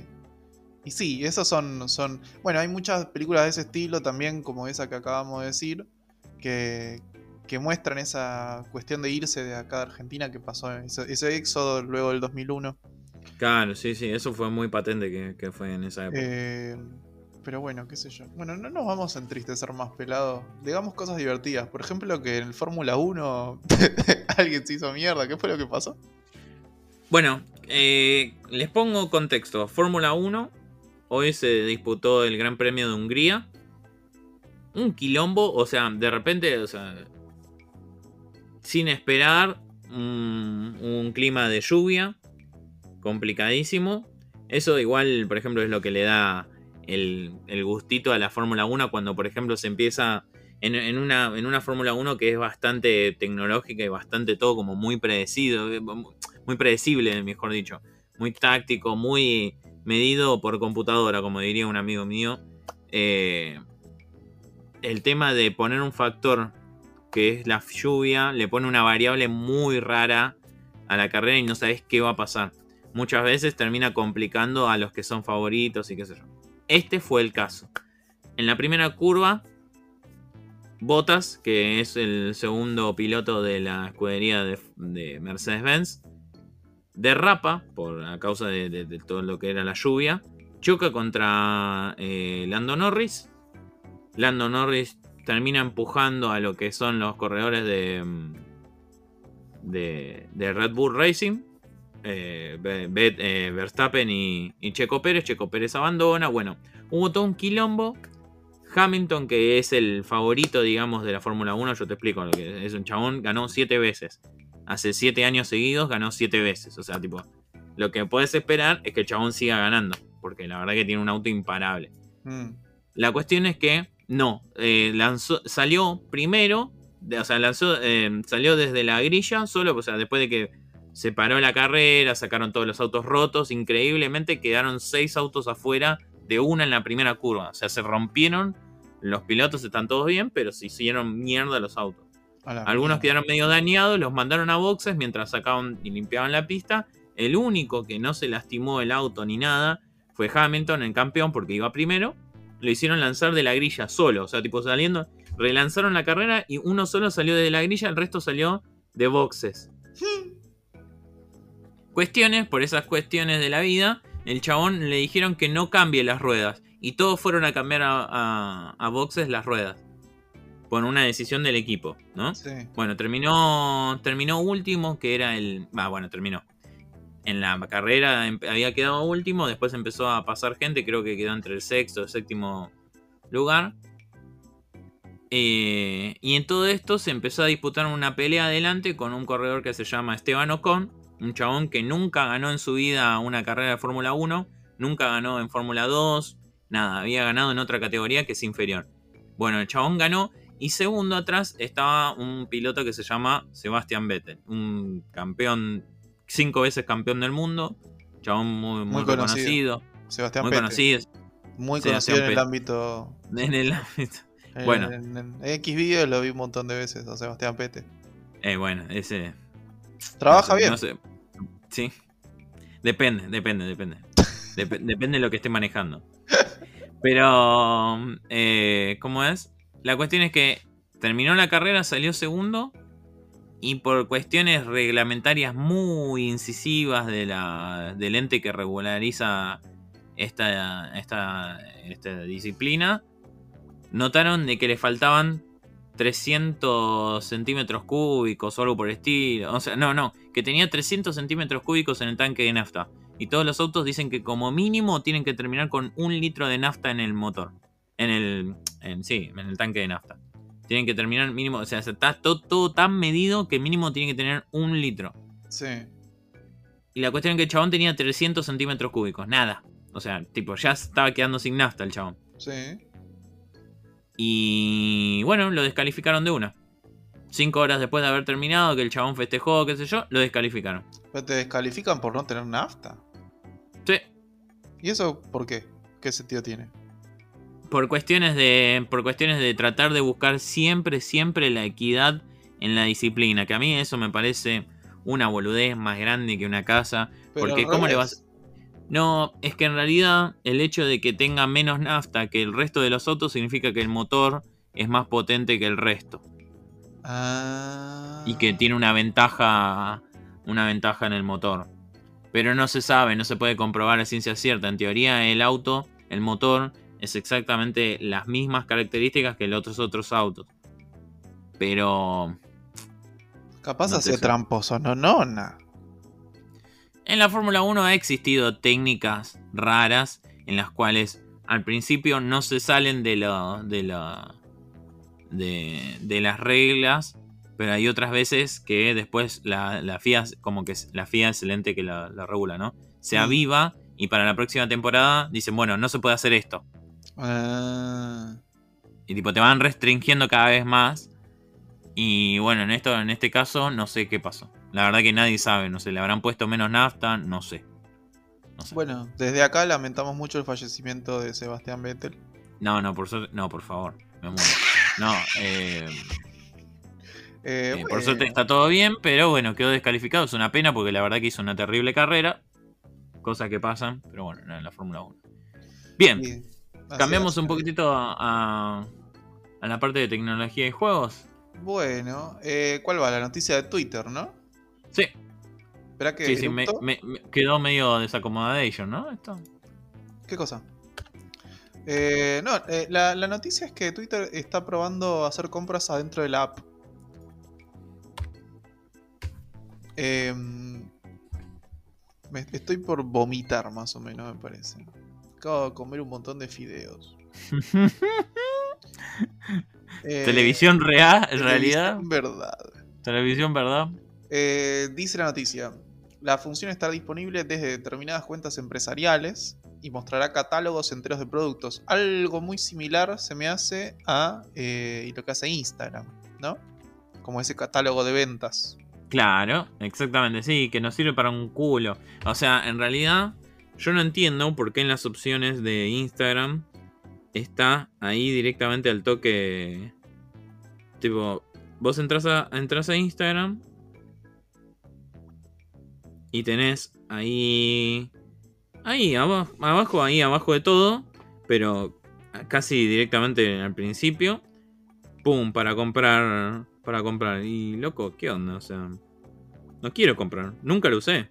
y sí, esos son, son... Bueno, hay muchas películas de ese estilo también, como esa que acabamos de decir, que, que muestran esa cuestión de irse de acá de Argentina que pasó, ese, ese éxodo luego del 2001. Claro, sí, sí, eso fue muy patente que, que fue en esa época. Eh, pero bueno, qué sé yo. Bueno, no nos vamos a entristecer más pelado. Digamos cosas divertidas. Por ejemplo, que en el Fórmula 1 alguien se hizo mierda. ¿Qué fue lo que pasó? Bueno, eh, les pongo contexto. Fórmula 1, hoy se disputó el Gran Premio de Hungría. Un quilombo, o sea, de repente, sin esperar, un clima de lluvia, complicadísimo. Eso igual, por ejemplo, es lo que le da el, gustito a la Fórmula 1 cuando, por ejemplo, se empieza en, en una, en una Fórmula 1 que es bastante tecnológica y bastante todo como muy predecido, eh, muy predecible, mejor dicho, muy táctico, muy medido por computadora, como diría un amigo mío. Eh, el tema de poner un factor que es la lluvia, le pone una variable muy rara a la carrera y no sabes qué va a pasar. Muchas veces termina complicando a los que son favoritos y qué sé yo. Este fue el caso. En la primera curva, Bottas, que es el segundo piloto de la escudería de, de Mercedes-Benz, derrapa por a causa de, todo lo que era la lluvia, choca contra eh, Lando Norris. Lando Norris termina empujando a lo que son los corredores de, de Red Bull Racing. Eh, eh, Verstappen y, y Checo Pérez. Checo Pérez abandona. Bueno, hubo todo un quilombo. Hamilton, que es el favorito, digamos, de la Fórmula 1, yo te explico lo que es un chabón, ganó siete veces. Hace siete años seguidos ganó siete veces. O sea, tipo, lo que puedes esperar es que el chabón siga ganando. Porque la verdad que tiene un auto imparable. Mm, La cuestión es que no, eh, lanzó, salió primero, de- o sea, lanzó, salió desde la grilla solo, o sea, después de que se paró la carrera, sacaron todos los autos rotos, increíblemente quedaron seis autos afuera de una en la primera curva, o sea, se rompieron, los pilotos están todos bien, pero se hicieron mierda los autos. Algunos quedaron medio dañados, los mandaron a boxes mientras sacaban y limpiaban la pista. El único que no se lastimó el auto ni nada fue Hamilton, el campeón, porque iba primero. Lo hicieron lanzar de la grilla solo, o sea, tipo saliendo, relanzaron la carrera y uno solo salió de la grilla, el resto salió de boxes. Cuestiones, por esas cuestiones de la vida, el chabón le dijeron que no cambie las ruedas. Y todos fueron a cambiar a, a- a boxes las ruedas. Por una decisión del equipo, ¿no? Sí. Bueno, terminó, terminó último, que era el... Ah, bueno, terminó. En la carrera em- había quedado último, después empezó a pasar gente, creo que quedó entre el sexto, el séptimo, lugar. Eh, y en todo esto se empezó a disputar una pelea adelante con un corredor que se llama Esteban Ocon, un chabón que nunca ganó en su vida una carrera de Fórmula 1, nunca ganó en Fórmula 2, nada, había ganado en otra categoría que es inferior. Bueno, el chabón ganó y segundo atrás estaba un piloto que se llama Sebastián Vettel, un campeón, cinco veces campeón del mundo, chabón muy, muy, reconocido. Sebastián muy conocido. Muy conocido en el ámbito. En el ámbito. bueno. En, X videos lo vi un montón de veces a Sebastián Pete. Eh, bueno, ese. Trabaja bien. No sé. Sí. Depende, depende, depende. depende de lo que esté manejando. Pero, eh, ¿cómo es? La cuestión es que terminó la carrera, salió segundo. Y por cuestiones reglamentarias muy incisivas de la, del ente que regulariza esta, esta, esta disciplina, notaron de que le faltaban 300 centímetros cúbicos o algo por el estilo. O sea, no, no, que tenía 300 centímetros cúbicos en el tanque de nafta. Y todos los autos dicen que como mínimo tienen que terminar con un litro de nafta en el motor. En el. En, sí, en el tanque de nafta. Tienen que terminar mínimo. O sea, está todo, todo tan medido que mínimo tienen que tener un litro. Sí. Y la cuestión es que el chabón tenía 300 centímetros cúbicos. Nada. O sea, tipo, ya estaba quedando sin nafta el chabón. Sí. Y bueno, lo descalificaron de una. Cinco horas después de haber terminado, que el chabón festejó, qué sé yo, lo descalificaron. ¿Pero te descalifican por no tener nafta? Sí. ¿Y eso por qué? ¿Qué sentido tiene? Por cuestiones de. Por cuestiones de tratar de buscar siempre, siempre la equidad en la disciplina. Que a mí eso me parece una boludez más grande que una casa. porque ¿cómo le vas. No, es que en realidad el hecho de que tenga menos nafta que el resto de los autos significa que el motor es más potente que el resto. Ah. Y que tiene una ventaja. Una ventaja en el motor. Pero no se sabe, no se puede comprobar a ciencia cierta. En teoría, el auto, el motor, es exactamente las mismas características que los otros autos. Pero. Capaz hace tramposo, no, no, no. En la Fórmula 1 ha existido técnicas raras en las cuales al principio no se salen de lo, de, lo, de, las reglas, pero hay otras veces que después la, FIA, como que la FIA excelente que la, regula, ¿no? Se aviva y para la próxima temporada dicen, bueno, no se puede hacer esto. Ah. Y tipo, te van restringiendo cada vez más. Y bueno, en esto, en este caso, no sé qué pasó. La verdad que nadie sabe, no sé, le habrán puesto menos nafta, no sé. Bueno, desde acá lamentamos mucho el fallecimiento de Sebastián Vettel. No, no, por suerte, no, por favor, me muero. No, eh, eh, eh por suerte está todo bien, pero bueno, quedó descalificado. Es una pena porque la verdad que hizo una terrible carrera. Cosas que pasan, pero bueno, en la Fórmula 1. Bien, cambiamos un poquitito a, a, la parte de tecnología y juegos. Bueno, eh, ¿cuál va? La noticia de Twitter, ¿no? Sí. Espera que. Sí, sí, me, quedó medio desacomodation, ¿no? Esto. ¿Qué cosa? Eh, no, eh, la, noticia es que Twitter está probando hacer compras adentro de la app. Em, estoy por vomitar, más o menos, me parece. Acabo de comer un montón de fideos. televisión real, en realidad. Verdad. Televisión verdad. Eh, dice la noticia, la función estará disponible desde determinadas cuentas empresariales y mostrará catálogos enteros de productos. Algo muy similar se me hace a eh, lo que hace Instagram, ¿no? Como ese catálogo de ventas. Claro, exactamente, sí, que nos sirve para un culo. O sea, en realidad, yo no entiendo por qué en las opciones de Instagram está ahí directamente al toque. Tipo, vos entras a, entras a Instagram y tenés ahí. Ahí, abajo, ahí abajo de todo. Pero casi directamente al principio. Pum, para comprar. Para comprar. Y loco, ¿qué onda? O sea. No quiero comprar. Nunca lo usé.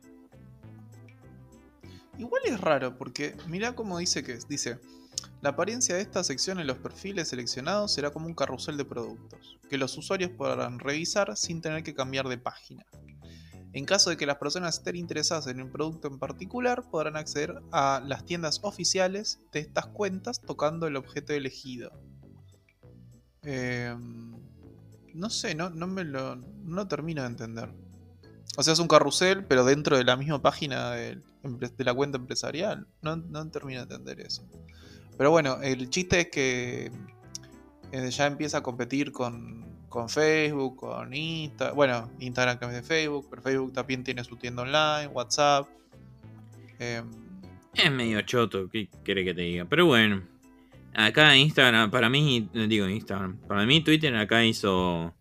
Igual es raro, porque mira cómo dice que dice. La apariencia de esta sección en los perfiles seleccionados será como un carrusel de productos, que los usuarios podrán revisar sin tener que cambiar de página. En caso de que las personas estén interesadas en un producto en particular, podrán acceder a las tiendas oficiales de estas cuentas tocando el objeto elegido. Em, no sé, no, no me lo. no termino de entender. O sea, es un carrusel, pero dentro de la misma página de, la cuenta empresarial. No, no termino de entender eso. Pero bueno, el chiste es que eh, ya empieza a competir con, con Facebook, con Instagram. Bueno, Instagram que es de Facebook, pero Facebook también tiene su tienda online, WhatsApp. Em, es medio choto, ¿qué quiere que te diga? Pero bueno, acá Instagram, para mí, digo Instagram, para mí Twitter acá hizo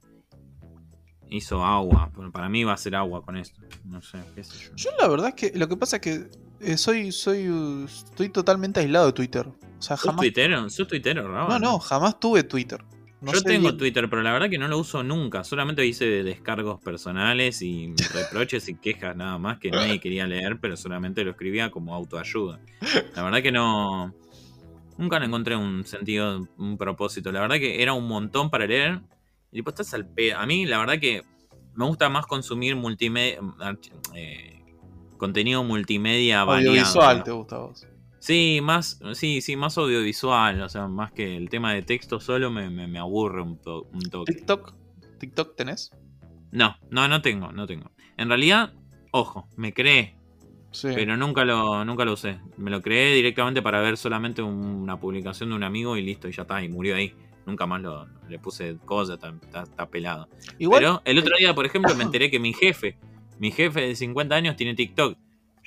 hizo agua. Para mí va a ser agua con esto. No sé, qué sé yo. Yo la verdad es que lo que pasa es que eh, soy, soy, estoy totalmente aislado de Twitter. O sea, jamás... ¿Sos tuitero? ¿Sos tuitero, No, no, jamás tuve Twitter. Yo tengo Twitter, pero la verdad que no lo uso nunca. Solamente hice descargos personales y reproches y quejas nada más que nadie quería leer, pero solamente lo escribía como autoayuda. La verdad que no. Nunca le encontré un sentido, un propósito. La verdad que era un montón para leer. Y después estás al pedo. A mí, la verdad que me gusta más consumir multimedia. Eh, contenido multimedia Audiovisual, ¿te gusta a vos? Sí, más, sí, sí, más audiovisual, o sea, más que el tema de texto solo me, me, aburre un, toque. ¿TikTok? ¿TikTok tenés? No, no, no tengo, no tengo. En realidad, ojo, me creé, sí. pero nunca lo, nunca lo usé. Me lo creé directamente para ver solamente una publicación de un amigo y listo, y ya está, y murió ahí. Nunca más lo, le puse cosas, está, está, pelado. pero el otro día, por ejemplo, me enteré que mi jefe, mi jefe de 50 años tiene TikTok.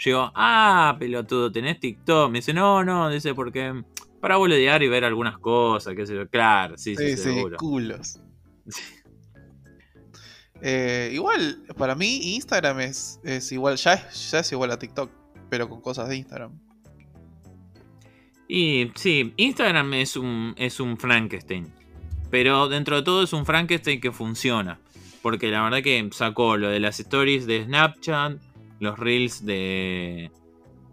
Llego, ah, pelotudo, ¿tenés TikTok? Me dice, no, no, dice, porque para boludear y ver algunas cosas, qué sé yo. Claro, sí, sí, sí, culos. Eh, igual, para mí Instagram es, es igual, ya es, ya es igual a TikTok, pero con cosas de Instagram. Y sí, Instagram es un, es un Frankenstein. Pero dentro de todo es un Frankenstein que funciona. Porque la verdad que sacó lo de las stories de Snapchat, los reels de,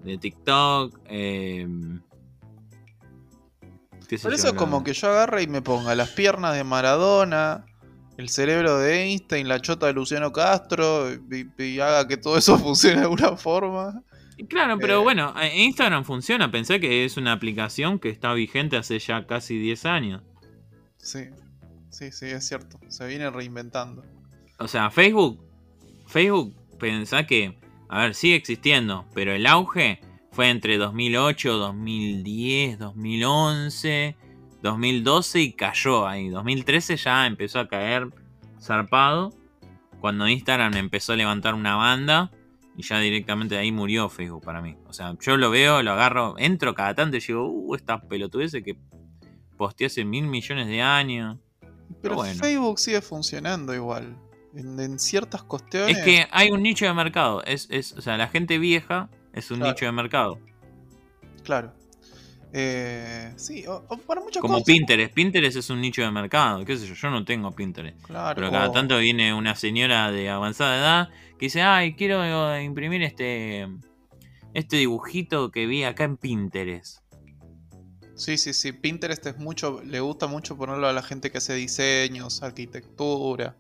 de TikTok. Eh, Por eso es como que yo agarre y me ponga las piernas de Maradona, el cerebro de Einstein, la chota de Luciano Castro, y, haga que todo eso funcione de alguna forma. Claro, pero eh, bueno, Instagram funciona. Pensé que es una aplicación que está vigente hace ya casi 10 años. Sí, sí, sí, es cierto. Se viene reinventando. O sea, Facebook, Facebook, pensá que a ver, sigue existiendo, pero el auge fue entre 2008, 2010, 2011, 2012 y cayó ahí. 2013 ya empezó a caer zarpado. Cuando Instagram empezó a levantar una banda y ya directamente de ahí murió Facebook para mí. O sea, yo lo veo, lo agarro, entro cada tanto y digo, uh, esta pelotudez que posteé hace mil millones de años. Pero, bueno. Facebook sigue funcionando igual en, ciertas cuestiones. Es que hay un nicho de mercado. Es, es, o sea, la gente vieja es un nicho de mercado. Claro. Eh, sí, o, para muchas Como Pinterest. Pinterest es un nicho de mercado. ¿Qué sé yo? Yo no tengo Pinterest. Claro. Pero cada tanto viene una señora de avanzada edad que dice: Ay, quiero eh, imprimir este. Este dibujito que vi acá en Pinterest. Sí, sí, sí. Pinterest es mucho. Le gusta mucho ponerlo a la gente que hace diseños, arquitectura.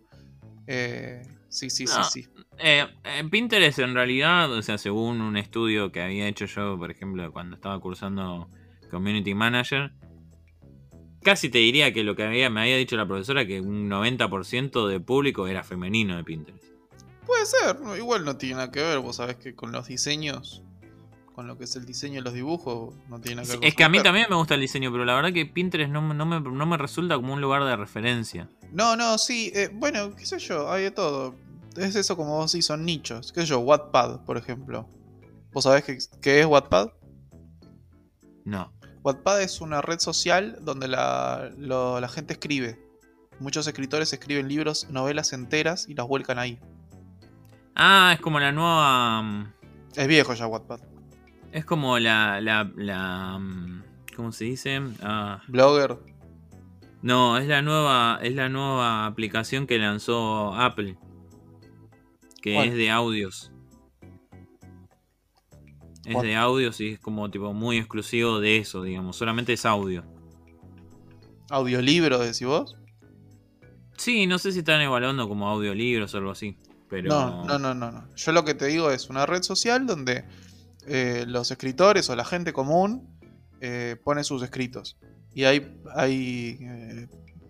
Eh, sí, sí, sí, sí. Eh, Pinterest en realidad, o sea, según un estudio que había hecho yo, por ejemplo, cuando estaba cursando Community Manager, casi te diría que lo que había, me había dicho la profesora, que un 90% de público era femenino de Pinterest. Puede ser, igual no tiene nada que ver, vos sabés que con los diseños con lo que es el diseño de los dibujos no tiene nada que ver. es que a mí también me gusta el diseño, pero la verdad que Pinterest no, me, resulta como un lugar de referencia. No, no, sí, eh, bueno, qué sé yo, hay de todo. Es eso como vos sí, son nichos. ¿Qué sé yo? Wattpad, por ejemplo. ¿Vos sabés qué, es Wattpad? No. Wattpad es una red social donde la, la gente escribe. Muchos escritores escriben libros, novelas enteras y las vuelcan ahí. Ah, es como la nueva... Mm, es viejo ya Wattpad. Es como la, la, la mm, ¿cómo se dice? Ah. Blogger. No, es la nueva, es la nueva aplicación que lanzó Apple, que es de audios. Es de audios y es como tipo muy exclusivo de eso, digamos. Solamente es audio. ¿Audiolibro decís vos? Sí, no sé si están evaluando como audiolibros o algo así. Pero... No, no, no, no, no. Yo lo que te digo es una red social donde eh, los escritores o la gente común eh, pone sus escritos. Y hay, hay eh,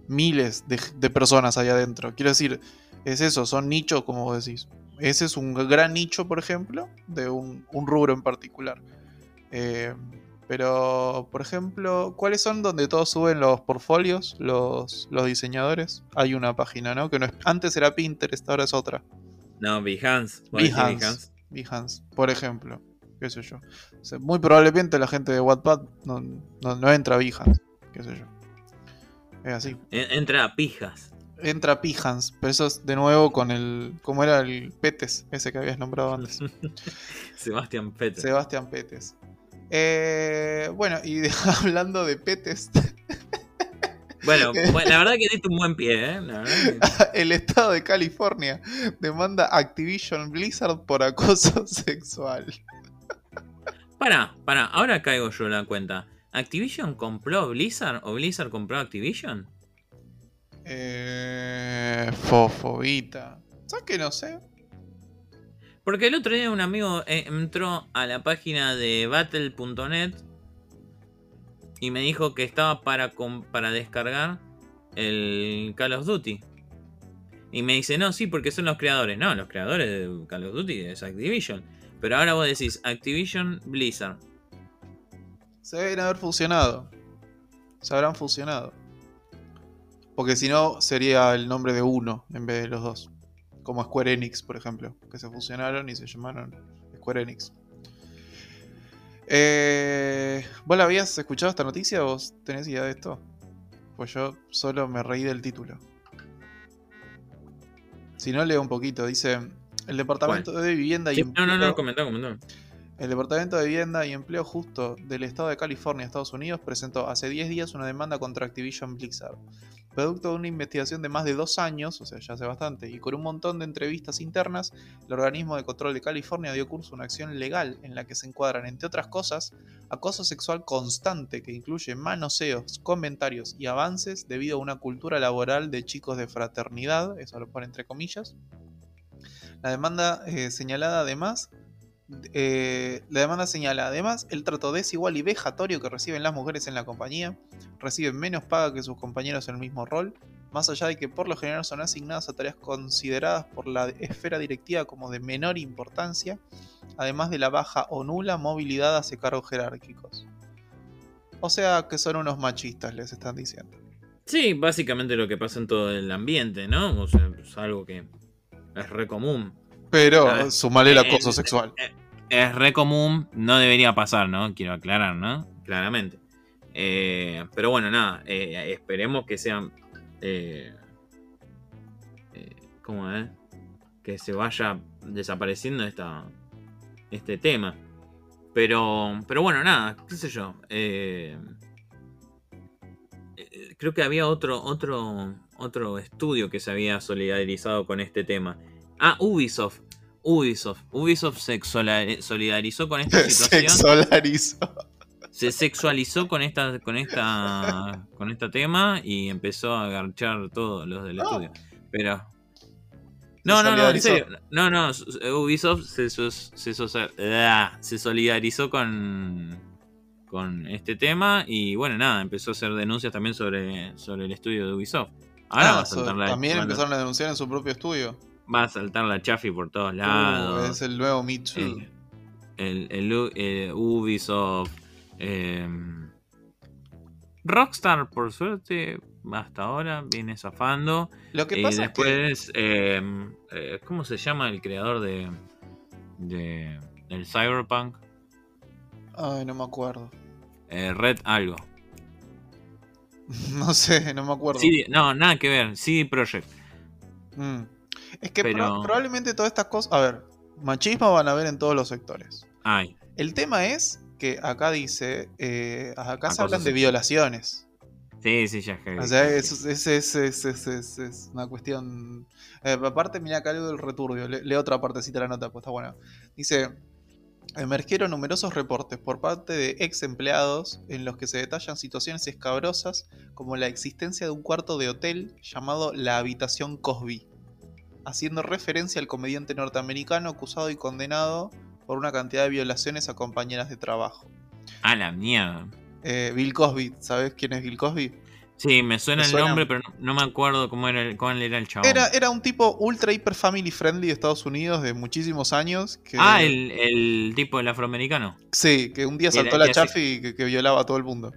miles de, de personas ahí adentro. Quiero decir, es eso, son nichos, como vos decís. Ese es un gran nicho, por ejemplo, de un, un rubro en particular. Pero, por ejemplo, ¿cuáles son donde todos suben los portfolios, los, los diseñadores? Hay una página, ¿no? Que no es, antes era Pinterest, ahora es otra. No, Behance. ¿Vos decís Behance. Behance, por ejemplo. Qué sé yo. O sea, muy probablemente la gente de Wattpad no, no, no entra a Behance. Qué sé yo. Es así. En- Entra a pijas. Entra Behance, pero eso es de nuevo con el. ¿Cómo era el Petes? Ese que habías nombrado antes. Sebastián Pete. Sebastián Petes. Eh, bueno, y de- hablando de Petes, Bueno, la verdad que diste un buen pie, ¿eh? La verdad que- el estado de California demanda Activision Blizzard por acoso sexual. Pará, pará, ahora caigo yo en la cuenta. ¿Activision compró Blizzard o Blizzard compró Activision? Eh, fofobita. ¿Sabes que no sé? Porque el otro día un amigo eh, entró a la página de battle.net y me dijo que estaba para, para descargar el Call of Duty. Y me dice, no, sí, porque son los creadores. No, los creadores de Call of Duty es Activision. Pero ahora vos decís Activision Blizzard. Se deben haber fusionado. Se habrán fusionado. Porque si no, sería el nombre de uno en vez de los dos. Como Square Enix, por ejemplo. Que se fusionaron y se llamaron Square Enix. Eh, ¿Vos la habías escuchado esta noticia? ¿Vos tenés idea de esto? Pues yo solo me reí del título. Si no, leo un poquito. Dice: El Departamento de Vivienda y Sí, no, no, no, Empleo- comentá, comentá. el Departamento de Vivienda y Empleo Justo del Estado de California, Estados Unidos, presentó hace 10 días una demanda contra Activision Blizzard. Producto de una investigación de más de dos años, o sea, ya hace bastante, y con un montón de entrevistas internas, el organismo de control de California dio curso a una acción legal en la que se encuadran, entre otras cosas, acoso sexual constante que incluye manoseos, comentarios y avances debido a una cultura laboral de chicos de fraternidad, eso lo pone entre comillas. La demanda eh, señalada además eh, la demanda señala además el trato desigual y vejatorio que reciben las mujeres en la compañía, reciben menos paga que sus compañeros en el mismo rol, más allá de que por lo general son asignadas a tareas consideradas por la esfera directiva como de menor importancia, además de la baja o nula movilidad hacia cargos jerárquicos. O sea que son unos machistas, les están diciendo. Sí, básicamente lo que pasa en todo el ambiente, ¿no? O sea, es algo que es re común. Pero Ah, sumale el eh, acoso eh, sexual. Es re común, no debería pasar, ¿no? Quiero aclarar, ¿no? Claramente. Eh, pero bueno, nada, eh, esperemos que sean... Eh, eh, ¿Cómo es? Que se vaya desapareciendo esta, este tema. Pero, pero bueno, nada, qué sé yo. eh, eh, creo que había otro, otro, otro estudio que se había solidarizado con este tema. Ah, Ubisoft. Ubisoft. Ubisoft se solidarizó con esta situación. Se sexualizó con esta, con esta, con este tema y empezó a agarchar todos los del Ah. estudio. Pero. No, no, no, en solidarizó. serio. No, no, Ubisoft se, se, ah, se solidarizó con, con este tema y bueno, nada, empezó a hacer denuncias también sobre, sobre el estudio de Ubisoft. Ahora Ah, va, a saltar la, también empezaron a denunciar en su propio estudio. va a saltar la chafi por todos Uh, lados. es el nuevo Too. el, el, eh, Ubisoft. eh, Rockstar, por suerte, hasta ahora viene zafando. Lo que Y pasa es que después, eh, eh, ¿cómo se llama el creador de, de del Cyberpunk? Ay, no me acuerdo. Eh, Red algo. No sé, no me acuerdo. CD no, nada que ver. CD Projekt. Mm. Es que Pero- pro- probablemente todas estas cosas. A ver, machismo van a ver en todos los sectores. Ay, El tema es que acá dice. eh, acá se Acoso hablan de violaciones. sí, sí, ya es O sea, es, es, una cuestión. eh, aparte, mira acá algo del returbio. Le- leo otra partecita de la nota, pues está buena. Dice. Emergieron numerosos reportes por parte de ex empleados en los que se detallan situaciones escabrosas como la existencia de un cuarto de hotel llamado la habitación Cosby. haciendo referencia al comediante norteamericano acusado y condenado por una cantidad de violaciones a compañeras de trabajo. A la mierda. Eh, Bill Cosby, ¿sabes quién es Bill Cosby? Sí, me suena ¿Te el nombre, pero no, no me acuerdo cómo era el, cuál era el chabón. Era, era un tipo ultra hiper family friendly de Estados Unidos de muchísimos años. Que, Ah, el, el tipo del afroamericano. Sí, que un día Era- saltó la chafi y que, que violaba a todo el mundo.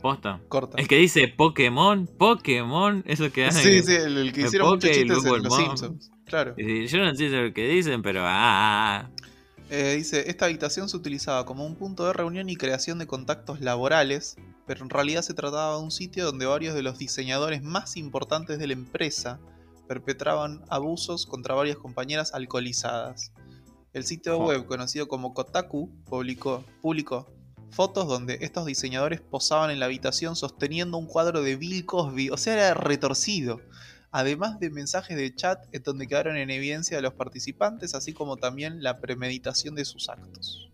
Posta. Corta. El que dice Pokémon, Pokémon, eso que hace. Sí, sí, el, el que el hicieron muchos chistes en el Los. Simpsons. Claro. Yo no sé lo que dicen, pero ah, Eh, dice, esta habitación se utilizaba como un punto de reunión y creación de contactos laborales, pero en realidad se trataba de un sitio donde varios de los diseñadores más importantes de la empresa perpetraban abusos contra varias compañeras alcoholizadas. El sitio web conocido como Kotaku publicó, publicó fotos donde estos diseñadores posaban en la habitación sosteniendo un cuadro de Bill Cosby, o sea, era retorcido. Además de mensajes de chat en donde quedaron en evidencia de los participantes, así como también la premeditación de sus actos.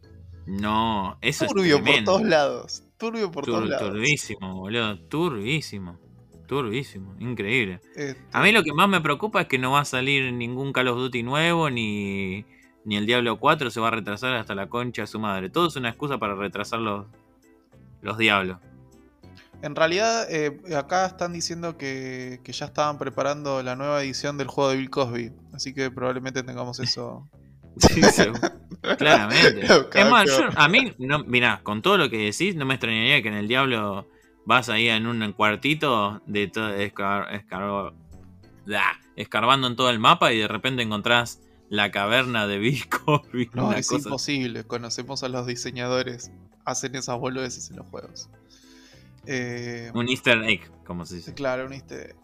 no, eso Turbio es por tremendo. todos lados. Turbio por todos lados. turbísimo, boludo, turbísimo. Turbísimo, increíble. Este, A mí lo que más me preocupa es que no va a salir ningún Call of Duty nuevo, ni, ni el Diablo 4 se va a retrasar hasta la concha de su madre. Todo es una excusa para retrasar los, los Diablos. En realidad, eh, acá están diciendo que, que ya estaban preparando la nueva edición del juego de Bill Cosby. Así que probablemente tengamos eso. Sí, seguro. Claramente. Es más, yo- a mí, no, mirá, con todo lo que decís, no me extrañaría que en el Diablo vas ahí en un cuartito de todo, escar- escar- escarbando en todo el mapa y de repente encontrás la caverna de Bill Cosby. No, es cosa- imposible. Conocemos a los diseñadores. Hacen esas boludeces en los juegos. Eh, Un easter egg, como se dice. Claro, un easter egg.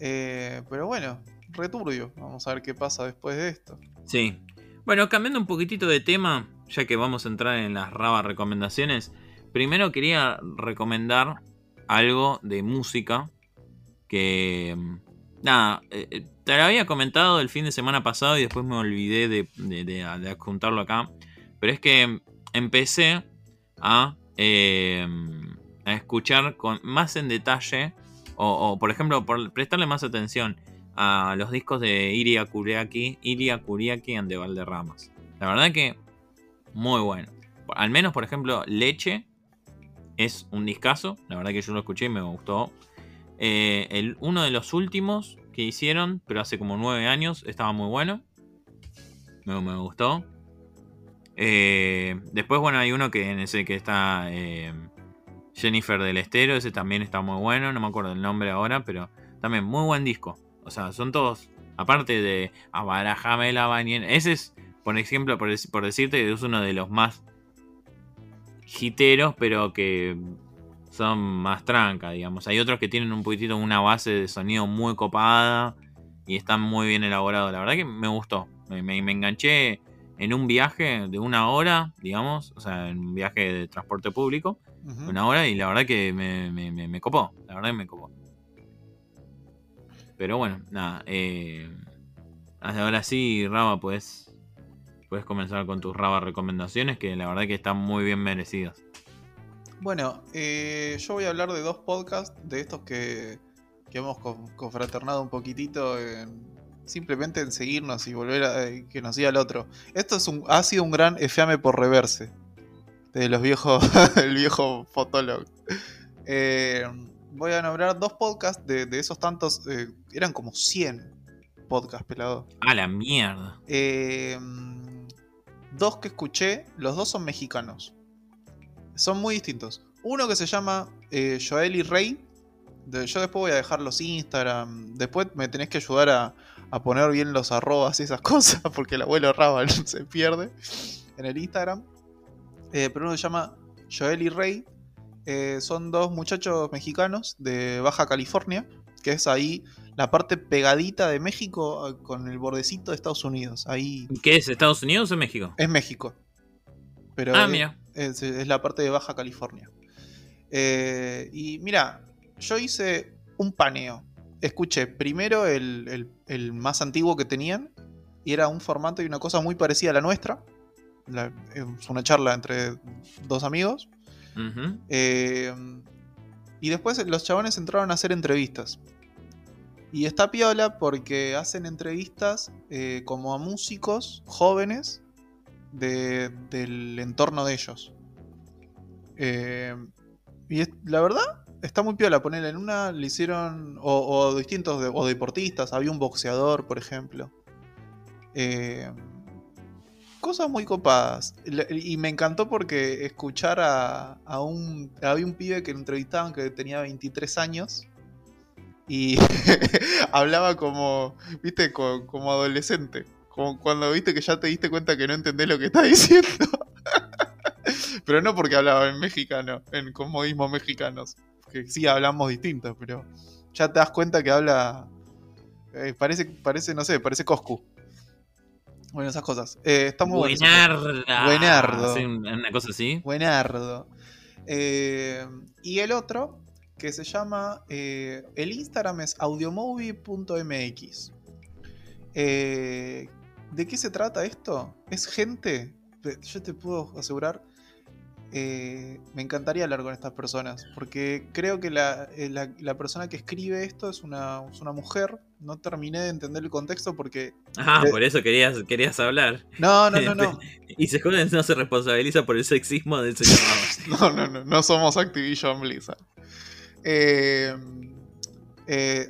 Eh, pero bueno, returbio. Vamos a ver qué pasa después de esto. Sí. Bueno, cambiando un poquitito de tema, ya que vamos a entrar en las rabas recomendaciones, primero quería recomendar algo de música que... mm, Nada, eh, eh, te lo había comentado el fin de semana pasado y después me olvidé de, de, de- de adjuntarlo acá. Pero es que empecé a, eh, escuchar con más en detalle, o, por ejemplo, prestarle más atención a los discos de Iria Kuriaki, Iria Kuriaki and de Valderramas. La verdad que muy bueno. Al menos, por ejemplo, Leche es un discazo. La verdad que yo lo escuché y me gustó. Eh, el, uno de los últimos que hicieron, pero hace como nueve años, estaba muy bueno. Me, me gustó. Eh, después, bueno, hay uno que en ese que está eh, Jennifer del Estero. Ese también está muy bueno. No me acuerdo el nombre ahora, pero también muy buen disco. O sea, son todos. Aparte de Abarajame la bañera. Ese es, por ejemplo, por, por decirte que es uno de los más hiteros, pero que son más tranca, digamos. Hay otros que tienen un poquitito una base de sonido muy copada y están muy bien elaborados. La verdad que me gustó. Me- me enganché en un viaje de una hora, digamos. O sea, en un viaje de transporte público. Una hora y la verdad que me, me- me- me copó. La verdad que me copó. Pero bueno, nada. Eh, ahora sí, Raba, puedes, puedes comenzar con tus Raba recomendaciones que la verdad que están muy bien merecidas. Bueno, eh, yo voy a hablar de dos podcasts, de estos que, que hemos con- confraternado un poquitito, en- simplemente en seguirnos y volver a eh, que nos diga el otro. Esto es un, ha sido un gran efeame por reverse, de los viejos, el viejo fotólogo. Eh, voy a nombrar dos podcasts de, de esos tantos, eh, eran como 100 podcasts, pelado. A la mierda. Eh, dos que escuché, los dos son mexicanos. Son muy distintos. Uno que se llama Joel y Rey. de- yo después voy a dejar los Instagram. Después me tenés que ayudar a, a poner bien los arrobas y esas cosas. Porque el abuelo Rabal se pierde en el Instagram. Eh, pero uno se llama Joel y Rey. Eh, son dos muchachos mexicanos de Baja California. Que es ahí la parte pegadita de México eh, con el bordecito de Estados Unidos. Ahí ¿Qué es? ¿Estados Unidos o México? es México. Pero Ah, es, mira. es- es la parte de Baja California. Eh, y mira, yo hice un paneo. Escuché primero el, el- el más antiguo que tenían. Y era un formato y una cosa muy parecida a la nuestra. La- es una charla entre dos amigos. Eh, y después los chabones entraron a hacer entrevistas. Y está piola porque hacen entrevistas eh, como a músicos jóvenes de- del entorno de ellos. Eh, y es- la verdad, está muy piola. Ponerle en una, le hicieron. O, o distintos. de- o deportistas. Había un boxeador, por ejemplo. Eh, cosas muy copadas. Y me encantó porque escuchar a, a un. Había un pibe que lo entrevistaban que tenía 23 años. Y hablaba como. ¿Viste? Co- Como, adolescente. Como cuando viste que ya te diste cuenta que no entendés lo que está diciendo. pero no porque hablaba en mexicano, en con modismos mexicanos. Que sí hablamos distintos, pero ya te das cuenta que habla. eh, parece, parece, no sé, parece Coscu. Bueno, esas cosas. Eh, está muy bueno. Buenardo. Sí, una cosa así. Buenardo. Eh, y el otro, que se llama. eh, el Instagram es audiomovie.mx. Eh, ¿De qué se trata esto? Es gente. Yo te puedo asegurar. Eh, me encantaría hablar con estas personas. Porque creo que la, eh, la- la persona que escribe esto es una, es una mujer. No terminé de entender el contexto porque. Ah, Eh. por eso querías, querías hablar. No, no, no, no. Y se no se responsabiliza por el sexismo del señor Ramos. No, no, no, no somos Activision Blizzard. Eh,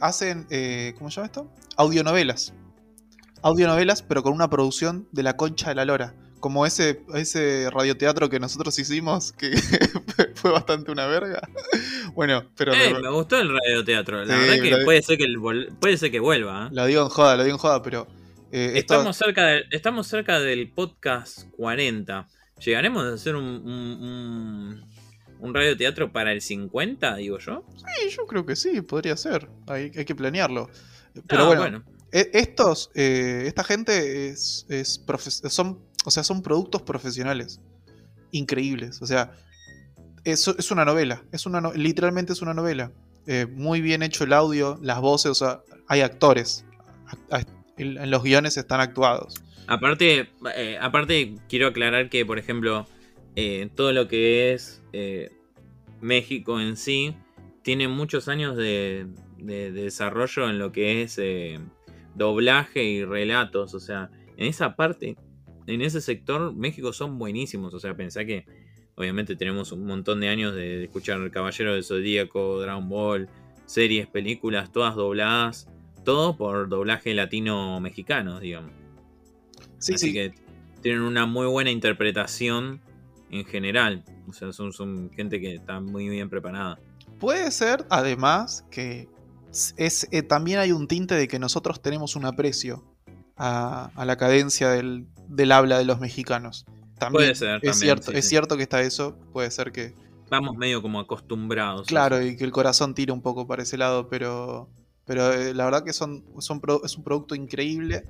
hacen, ¿cómo se llama esto? Audionovelas. Audionovelas, pero con una producción de la concha de la lora. Como ese, ese radioteatro que nosotros hicimos, que fue bastante una verga. Bueno, pero Eh, me gustó el radioteatro. La Sí, verdad que puede ser que, el vol- puede ser que vuelva. ¿eh? lo digo en joda, lo digo en joda, pero... eh, esto- Estamos, cerca de- estamos cerca del podcast 40. ¿Llegaremos a hacer un, un, un, un radioteatro para el 50, digo yo? sí, yo creo que sí, podría ser. Hay, hay que planearlo. Pero Ah, bueno, E- Estos, eh, esta gente es, es profe- son, o sea, son productos profesionales increíbles. O sea, es, es una novela, es una literalmente es una novela. Eh, muy bien hecho el audio, las voces, o sea, hay actores. En, los guiones están actuados. Aparte, eh, aparte quiero aclarar que, por ejemplo, eh, todo lo que es México en sí tiene muchos años de, de- de desarrollo en lo que es doblaje y relatos. O sea, en esa parte, en ese sector, México son buenísimos. O sea, pensá que obviamente tenemos un montón de años de, escuchar Caballero del Zodíaco, Dragon Ball, series, películas, todas dobladas. Todo por doblaje latino-mexicano, digamos. Sí, Así sí. que tienen una muy buena interpretación en general. O sea, son, son gente que está muy bien preparada. Puede ser, además, que es, eh, también hay un tinte de que nosotros tenemos un aprecio a, a la cadencia del, del habla de los mexicanos. También Puede ser, es también, cierto, sí, es sí. cierto que está eso. Puede ser que, Vamos medio como acostumbrados. claro, y que el corazón tire un poco para ese lado, pero, pero eh, la verdad que son, son pro- es un producto increíble.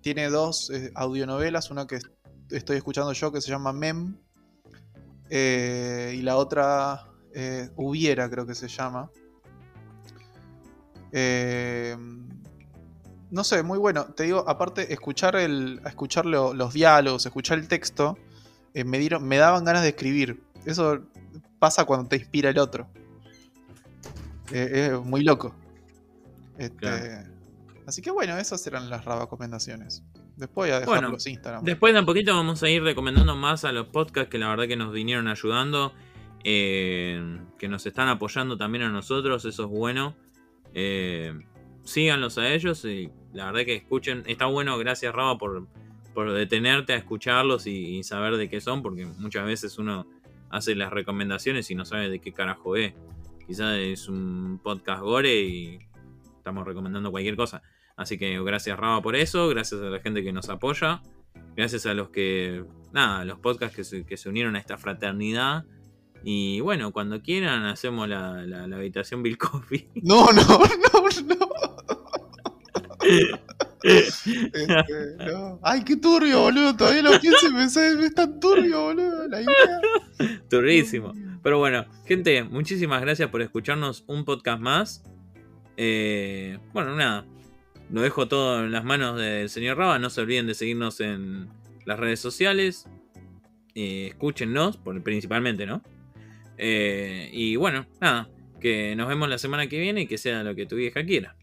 Tiene dos eh, audionovelas, una que est- estoy escuchando yo que se llama Mem, eh, y la otra eh, Hubiera creo que se llama. Eh, no sé, muy bueno. Te digo, aparte, escuchar el. escuchar lo- los diálogos, escuchar el texto, eh, me dieron. me daban ganas de escribir. Eso pasa cuando te inspira el otro. Eh, es muy loco. Este, Claro. Así que bueno, esas eran las recomendaciones. Después a dejar Bueno, los Instagram. Después de un poquito vamos a ir recomendando más a los podcasts que la verdad que nos vinieron ayudando. eh, que nos están apoyando también a nosotros. Eso es bueno. Eh, síganlos a ellos y la verdad que escuchen. Está bueno, gracias Raba por, por detenerte a escucharlos y, saber de qué son. Porque muchas veces uno hace las recomendaciones y no sabe de qué carajo es. Quizás es un podcast gore y estamos recomendando cualquier cosa. Así que gracias Raba por eso, gracias a la gente que nos apoya, gracias a los que, nada, los podcasts que se, que se unieron a esta fraternidad. Y bueno, cuando quieran hacemos la, la- la habitación Bill Coffee. No, no, no, no. Este, no. Ay, qué turbio, boludo. Todavía lo pienso y me sale, es tan turbio, boludo. La idea. Turrísimo. Pero bueno, gente, muchísimas gracias por escucharnos un podcast más. Eh, bueno, nada. Lo dejo todo en las manos del señor Raba. No se olviden de seguirnos en las redes sociales. Eh, escúchennos, por- principalmente, ¿no? Eh, y bueno, nada, que nos vemos la semana que viene y que sea lo que tu vieja quiera.